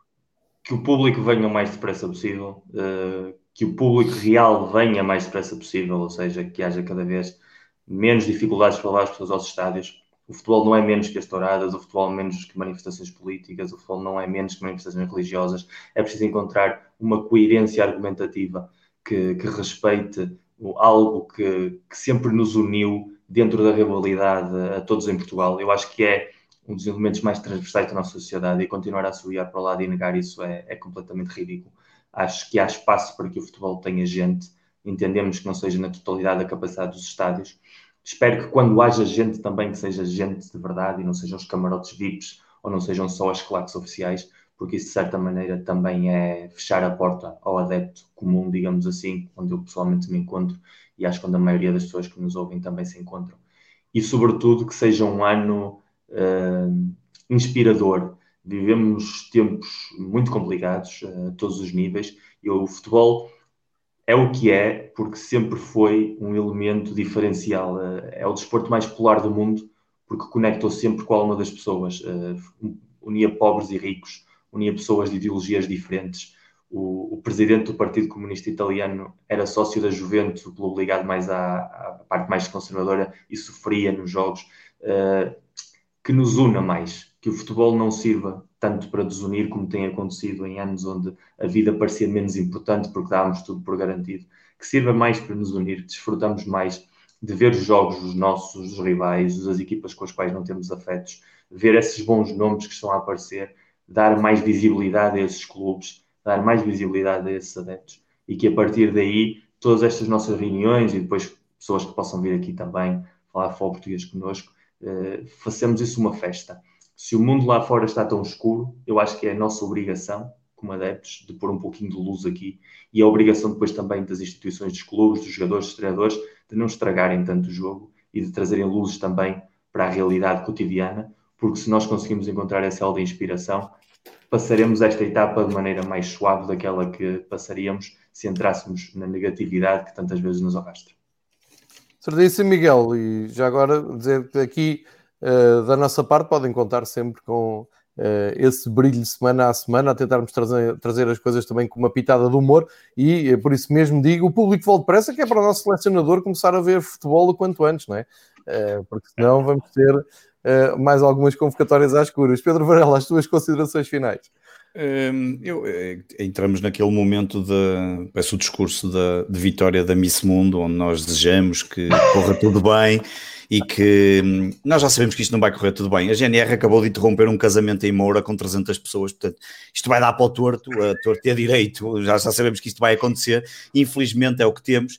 que o público venha o mais depressa possível, uh, que o público real venha o mais depressa possível, ou seja, que haja cada vez menos dificuldades para levar as pessoas aos estádios. O futebol não é menos que as touradas, o futebol é menos que manifestações políticas, o futebol não é menos que manifestações religiosas. É preciso encontrar uma coerência argumentativa que, que respeite algo que, que sempre nos uniu dentro da rivalidade a todos em Portugal. Eu acho que é um dos elementos mais transversais da nossa sociedade e continuar a assobiar para o lado e negar isso é, é completamente ridículo. Acho que há espaço para que o futebol tenha gente, entendemos que não seja na totalidade a capacidade dos estádios. Espero que quando haja gente também que seja gente de verdade e não sejam os camarotes VIPs ou não sejam só as claques oficiais, porque isso de certa maneira também é fechar a porta ao adepto comum, digamos assim, onde eu pessoalmente me encontro e acho que onde a maioria das pessoas que nos ouvem também se encontram. E sobretudo que seja um ano uh, inspirador. Vivemos tempos muito complicados a uh, todos os níveis e o futebol é o que é porque sempre foi um elemento diferencial. Uh, é o desporto mais popular do mundo porque conectou sempre com a alma das pessoas. Uh, unia pobres e ricos, unia pessoas de ideologias diferentes. O, o, presidente do Partido Comunista Italiano era sócio da Juventus, o clube ligado mais à, à parte mais conservadora, e sofria nos jogos. Uh, que nos una mais, que o futebol não sirva tanto para desunir como tem acontecido em anos onde a vida parecia menos importante porque dávamos tudo por garantido, que sirva mais para nos unir, que desfrutamos mais de ver os jogos dos nossos dos rivais, das equipas com as quais não temos afetos, ver esses bons nomes que estão a aparecer, dar mais visibilidade a esses clubes, dar mais visibilidade a esses adeptos e que a partir daí todas estas nossas reuniões e depois pessoas que possam vir aqui também falar fora português connosco, uh, façamos isso uma festa. Se o mundo lá fora está tão escuro, eu acho que é a nossa obrigação, como adeptos, de pôr um pouquinho de luz aqui e a obrigação depois também das instituições, dos clubes, dos jogadores, dos treinadores, de não estragarem tanto o jogo e de trazerem luzes também para a realidade cotidiana, porque se nós conseguimos encontrar essa aula de inspiração, passaremos esta etapa de maneira mais suave daquela que passaríamos se entrássemos na negatividade que tantas vezes nos arrastra. Certíssimo, Miguel. E já agora dizer que aqui, uh, da nossa parte, podem contar sempre com uh, esse brilho semana a semana, a tentarmos trazer, trazer as coisas também com uma pitada de humor. E uh, por isso mesmo digo: o público volta depressa, que é para o nosso selecionador começar a ver futebol o quanto antes, não é? porque senão vamos ter mais algumas convocatórias às escuras. Pedro Varela, as tuas considerações finais. Um, eu, eh, entramos naquele momento de peço o discurso de, de, vitória da Miss Mundo, onde nós desejamos que corra tudo bem e que hum, nós já sabemos que isto não vai correr tudo bem. A GNR acabou de interromper um casamento em Moura com 300 pessoas, portanto, isto vai dar para o torto, a torto é direito, já, já sabemos que isto vai acontecer, infelizmente é o que temos.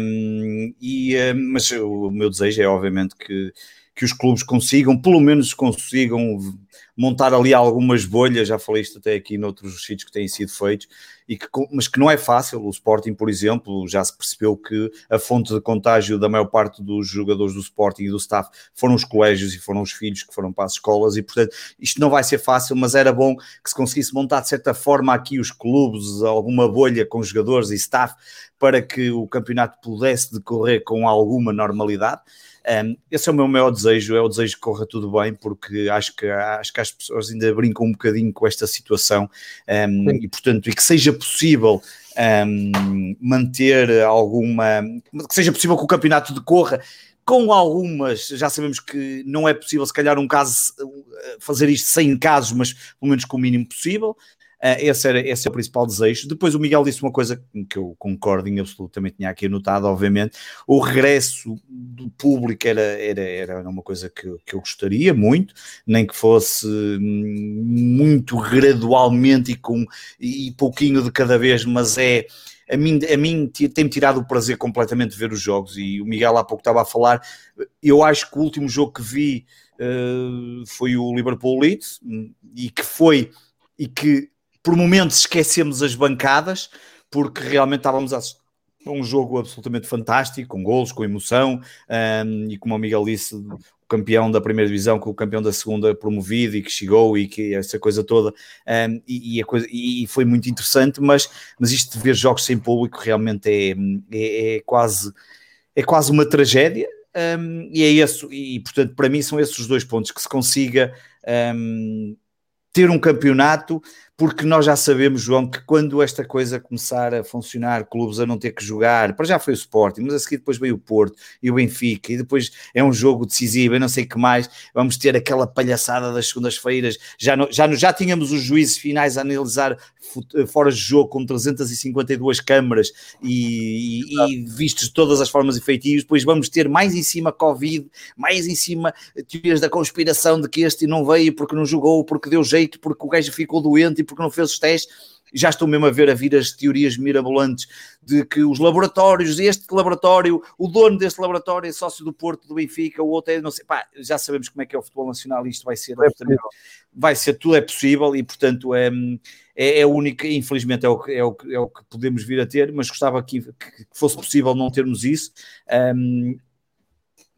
Um, e, um, mas o meu desejo é, obviamente, que que os clubes consigam, pelo menos consigam montar ali algumas bolhas, já falei isto até aqui noutros sítios que têm sido feitos, e que, mas que não é fácil. O Sporting, por exemplo, já se percebeu que a fonte de contágio da maior parte dos jogadores do Sporting e do staff foram os colégios e foram os filhos que foram para as escolas, e portanto isto não vai ser fácil, mas era bom que se conseguisse montar de certa forma aqui os clubes, alguma bolha com jogadores e staff, para que o campeonato pudesse decorrer com alguma normalidade. Um, esse é o meu maior desejo, é o desejo que corra tudo bem, porque acho que, acho que as pessoas ainda brincam um bocadinho com esta situação um, e, portanto, e que seja possível um, manter alguma. que seja possível que o campeonato decorra com algumas, já sabemos que não é possível, se calhar, um caso fazer isto sem casos, mas pelo menos com o mínimo possível. Uh, esse, era, esse é o principal desejo. Depois o Miguel disse uma coisa que eu concordo em absolutamente, tinha aqui anotado, obviamente, o regresso do público era, era, era uma coisa que, que eu gostaria muito, nem que fosse muito gradualmente e com e pouquinho de cada vez, mas é a mim, a mim tem-me tirado o prazer completamente de ver os jogos e o Miguel há pouco estava a falar, eu acho que o último jogo que vi uh, foi o Liverpool Leeds e que foi e que por momentos esquecemos as bancadas, porque realmente estávamos a um jogo absolutamente fantástico, com golos, com emoção, um, e como o Miguel disse, o campeão da primeira divisão com o campeão da segunda promovido e que chegou e que essa coisa toda, um, e, e, coisa, e, foi muito interessante, mas, mas isto de ver jogos sem público realmente é, é, é quase, é quase uma tragédia, um, e é isso, e portanto para mim são esses os dois pontos, que se consiga ter um campeonato porque nós já sabemos, João, que quando esta coisa começar a funcionar, clubes a não ter que jogar, para já foi o Sporting, mas a seguir depois veio o Porto e o Benfica, e depois é um jogo decisivo, e não sei que mais, vamos ter aquela palhaçada das segundas-feiras, já, já, já tínhamos os juízes finais a analisar fora de jogo com 352 câmaras e, e, e vistos de todas as formas efetivas, depois vamos ter mais em cima Covid, mais em cima teorias da conspiração de que este não veio porque não jogou, porque deu jeito, porque o gajo ficou doente porque não fez os testes. Já estou mesmo a ver a vir as teorias mirabolantes de que os laboratórios, este laboratório, o dono deste laboratório é sócio do Porto, do Benfica, o outro é, não sei, pá, já sabemos como é que é o futebol nacional, isto vai ser, é vai ser, tudo é possível e, portanto, é, é, é única, infelizmente é o, é, o, é o que podemos vir a ter, mas gostava que, que fosse possível não termos isso. Um,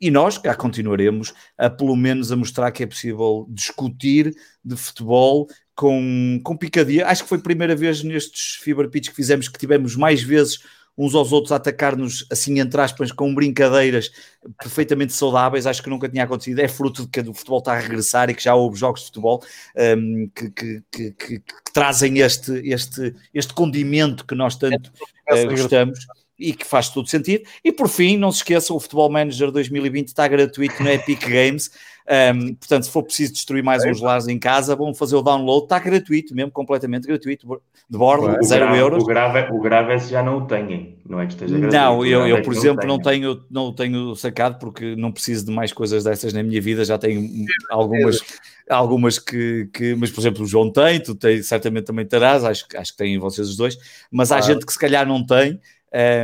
e nós cá continuaremos a pelo menos a mostrar que é possível discutir de futebol com, com picadia. Acho que foi a primeira vez nestes Fever Pitch que fizemos que tivemos mais vezes uns aos outros a atacar-nos, assim, entre aspas, com brincadeiras perfeitamente saudáveis. Acho que nunca tinha acontecido. É fruto de que o futebol está a regressar e que já houve jogos de futebol um, que, que, que, que, trazem este, este, este condimento que nós tanto uh, gostamos e que faz todo sentido. E por fim, não se esqueçam, o Futebol Manager 2020 está gratuito no Epic Games. Um, portanto, se for preciso destruir mais é. uns lares em casa, vão fazer o download, está gratuito mesmo, completamente gratuito, de borda, 0 euros. O grave, o grave é se já não o têm, não é que esteja gratuito. Não, eu, eu é por exemplo, não tenho, não tenho sacado porque não preciso de mais coisas dessas na minha vida, já tenho algumas, algumas que, que mas por exemplo, o João tem, tu tem, certamente também terás, acho, acho que têm vocês os dois, mas há gente que se calhar não tem.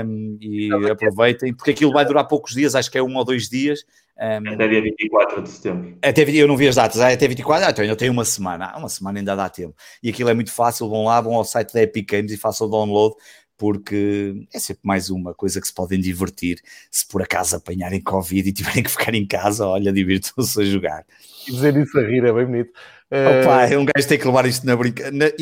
Um, e aproveitem, porque aquilo vai durar poucos dias, acho que é um ou dois dias, um, até dia 24 de setembro. Até, eu não vi as datas, até 24, ah, então ainda tenho uma semana. Ah, uma semana ainda dá tempo. E aquilo é muito fácil, vão lá, vão ao site da Epic Games e façam o download, porque é sempre mais uma coisa que se podem divertir. Se por acaso apanharem Covid e tiverem que ficar em casa, olha, divirtam-se a jogar. E dizer isso a rir é bem bonito. Opa, é um gajo tem que levar isto na brincadeira,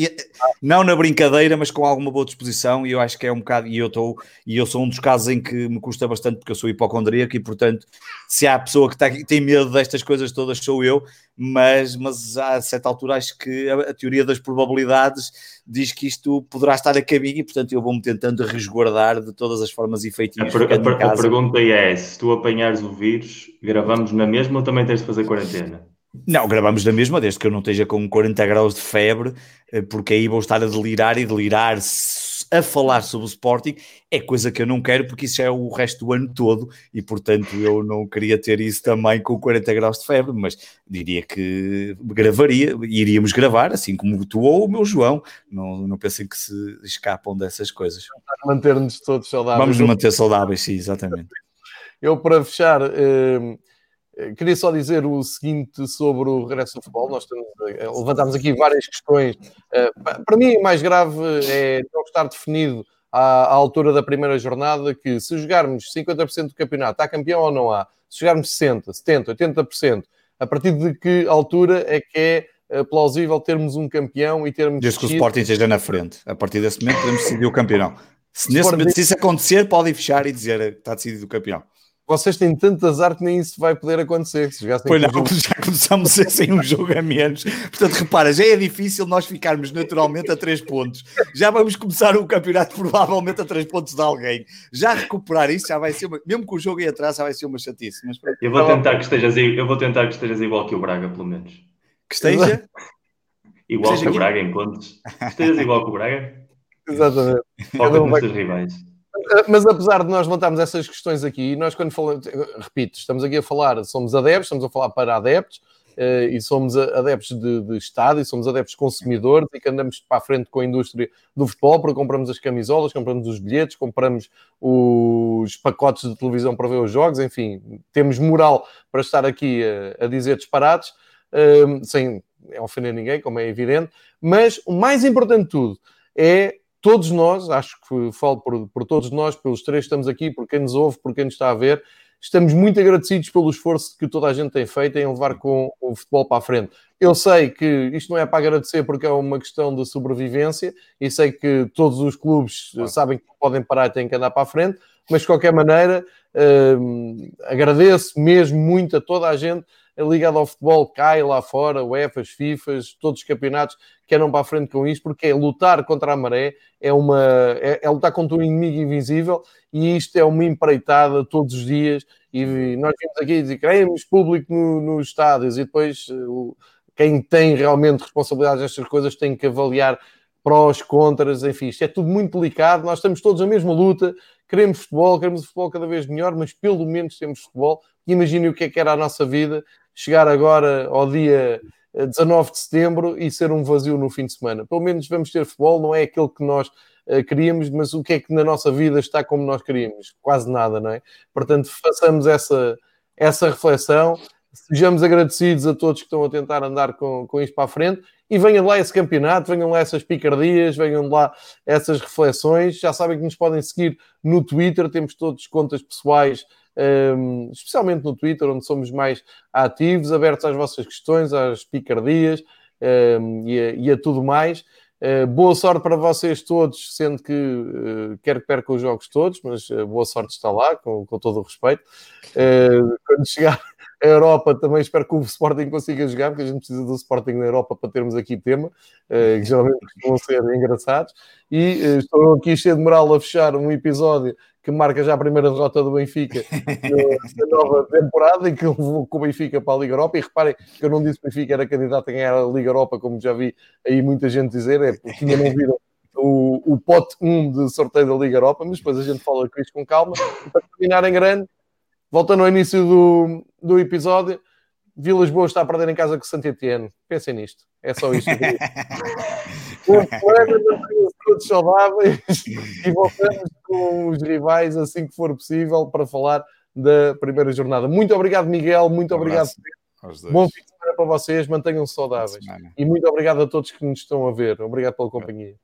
não na brincadeira, mas com alguma boa disposição, e eu acho que é um bocado, e eu estou, e eu sou um dos casos em que me custa bastante porque eu sou hipocondríaco e portanto, se há pessoa que, está, que tem medo destas coisas todas, sou eu, mas, mas a certa altura acho que a, a, teoria das probabilidades diz que isto poderá estar a caminho e portanto eu vou-me tentando resguardar de todas as formas efetivas. A, per, a, a pergunta é, se tu apanhares o vírus, gravamos na mesma ou também tens de fazer quarentena? Não, gravamos da mesma, desde que eu não esteja com 40 graus de febre, eh, porque aí vou estar a delirar e delirar a falar sobre o Sporting, é coisa que eu não quero, porque isso é o resto do ano todo, e portanto eu não queria ter isso também com 40 graus de febre, mas diria que gravaria, iríamos gravar, assim como tu ou o meu João, não, não pensem que se escapam dessas coisas. Manter-nos todos saudáveis. Vamos nos manter saudáveis, sim, exatamente. Eu, para fechar... Eh queria só dizer o seguinte sobre o regresso ao futebol. Nós temos, levantámos aqui várias questões. Para mim, o mais grave é não estar definido à, altura da primeira jornada que se jogarmos 50% do campeonato, há campeão ou não há? Se jogarmos 60%, 70%, 80%, a partir de que altura é que é eh, plausível termos um campeão e termos. Desde que o Sporting esteja na frente. A partir desse momento podemos decidir o campeão. Se nesse momento, se isso acontecer, podem fechar e dizer que está decidido o campeão vocês têm tanto azar que nem isso vai poder acontecer. Se pois não, jogo... já começamos sem um jogo a menos. Portanto, repara, já é difícil nós ficarmos naturalmente a 3 pontos. Já vamos começar o campeonato provavelmente a 3 pontos de alguém. Já recuperar isso já vai ser, uma... mesmo com o jogo aí atrás, já vai ser uma chatice. Mas... Eu, vou tentar que estejas, eu vou tentar que estejas igual que o Braga, pelo menos. Que esteja? igual que, que o Braga em pontos. Que estejas igual que o Braga. Exatamente. Foca nos teus rivais. Mas apesar de nós levantarmos essas questões aqui, nós quando falamos, repito, estamos aqui a falar, somos adeptos, estamos a falar para adeptos, Uh, e somos adeptos de, de, Estado e somos adeptos consumidores e que andamos para a frente com a indústria do futebol porque compramos as camisolas, compramos os bilhetes, compramos os pacotes de televisão para ver os jogos, enfim, temos moral para estar aqui a, a dizer disparates, uh, sem ofender ninguém, como é evidente, mas o mais importante de tudo é todos nós, acho que falo por, por todos nós, pelos três estamos aqui, por quem nos ouve, por quem nos está a ver, estamos muito agradecidos pelo esforço que toda a gente tem feito em levar com o futebol para a frente. Eu sei que isto não é para agradecer porque é uma questão de sobrevivência e sei que todos os clubes sabem que podem parar e têm que andar para a frente, mas de qualquer maneira hum, agradeço mesmo muito a toda a gente ligado ao futebol cai lá fora, UEFAs, FIFAs, todos os campeonatos que andam para a frente com isto, porque é lutar contra a maré, é, uma, é, é lutar contra um inimigo invisível e isto é uma empreitada todos os dias. E nós vimos aqui dizer queremos público no, nos estádios e depois o, quem tem realmente responsabilidade nestas coisas tem que avaliar prós, contras, enfim, isto é tudo muito delicado. Nós estamos todos na mesma luta, queremos futebol, queremos futebol cada vez melhor, mas pelo menos temos futebol. Imaginem o que é que era a nossa vida chegar agora ao dia 19 eh, de setembro e ser um vazio no fim de semana. Pelo menos vamos ter futebol, não é aquilo que nós uh, queríamos, mas o que é que na nossa vida está como nós queríamos? Quase nada, não é? Portanto, façamos essa, essa reflexão, sejamos agradecidos a todos que estão a tentar andar com, com isto para a frente e venham lá esse campeonato, venham lá essas picardias, venham lá essas reflexões. Já sabem que nos podem seguir no Twitter, temos todos contas pessoais um, especialmente no Twitter, onde somos mais ativos, abertos às vossas questões, às picardias um, e, a, e, a, tudo mais. Uh, boa sorte para vocês todos, sendo que uh, quero que percam os jogos todos, mas uh, boa sorte está lá, com, com todo o respeito. quando chegar a Europa, também espero que o Sporting consiga jogar, porque a gente precisa do Sporting na Europa para termos aqui tema, que geralmente vão ser engraçados. E estou aqui cheio de moral a fechar um episódio que marca já a primeira derrota do Benfica na nova temporada e que levou com o Benfica para a Liga Europa. E reparem que eu não disse que o Benfica era candidato a ganhar a Liga Europa, como já vi aí muita gente dizer, é porque ainda não viram o, o pote 1 de sorteio da Liga Europa, mas depois a gente fala com isto com calma. E para terminar em grande, voltando ao início do, do episódio, Vilas Boas está a perder em casa com o Santo Etienne. Pensem nisto. É só isto. Todos saudáveis e voltamos com os rivais assim que for possível para falar da primeira jornada. Muito obrigado, Miguel. Muito um obrigado. Bom fim de semana para vocês. Mantenham-se saudáveis. E muito obrigado a todos que nos estão a ver. Obrigado pela companhia.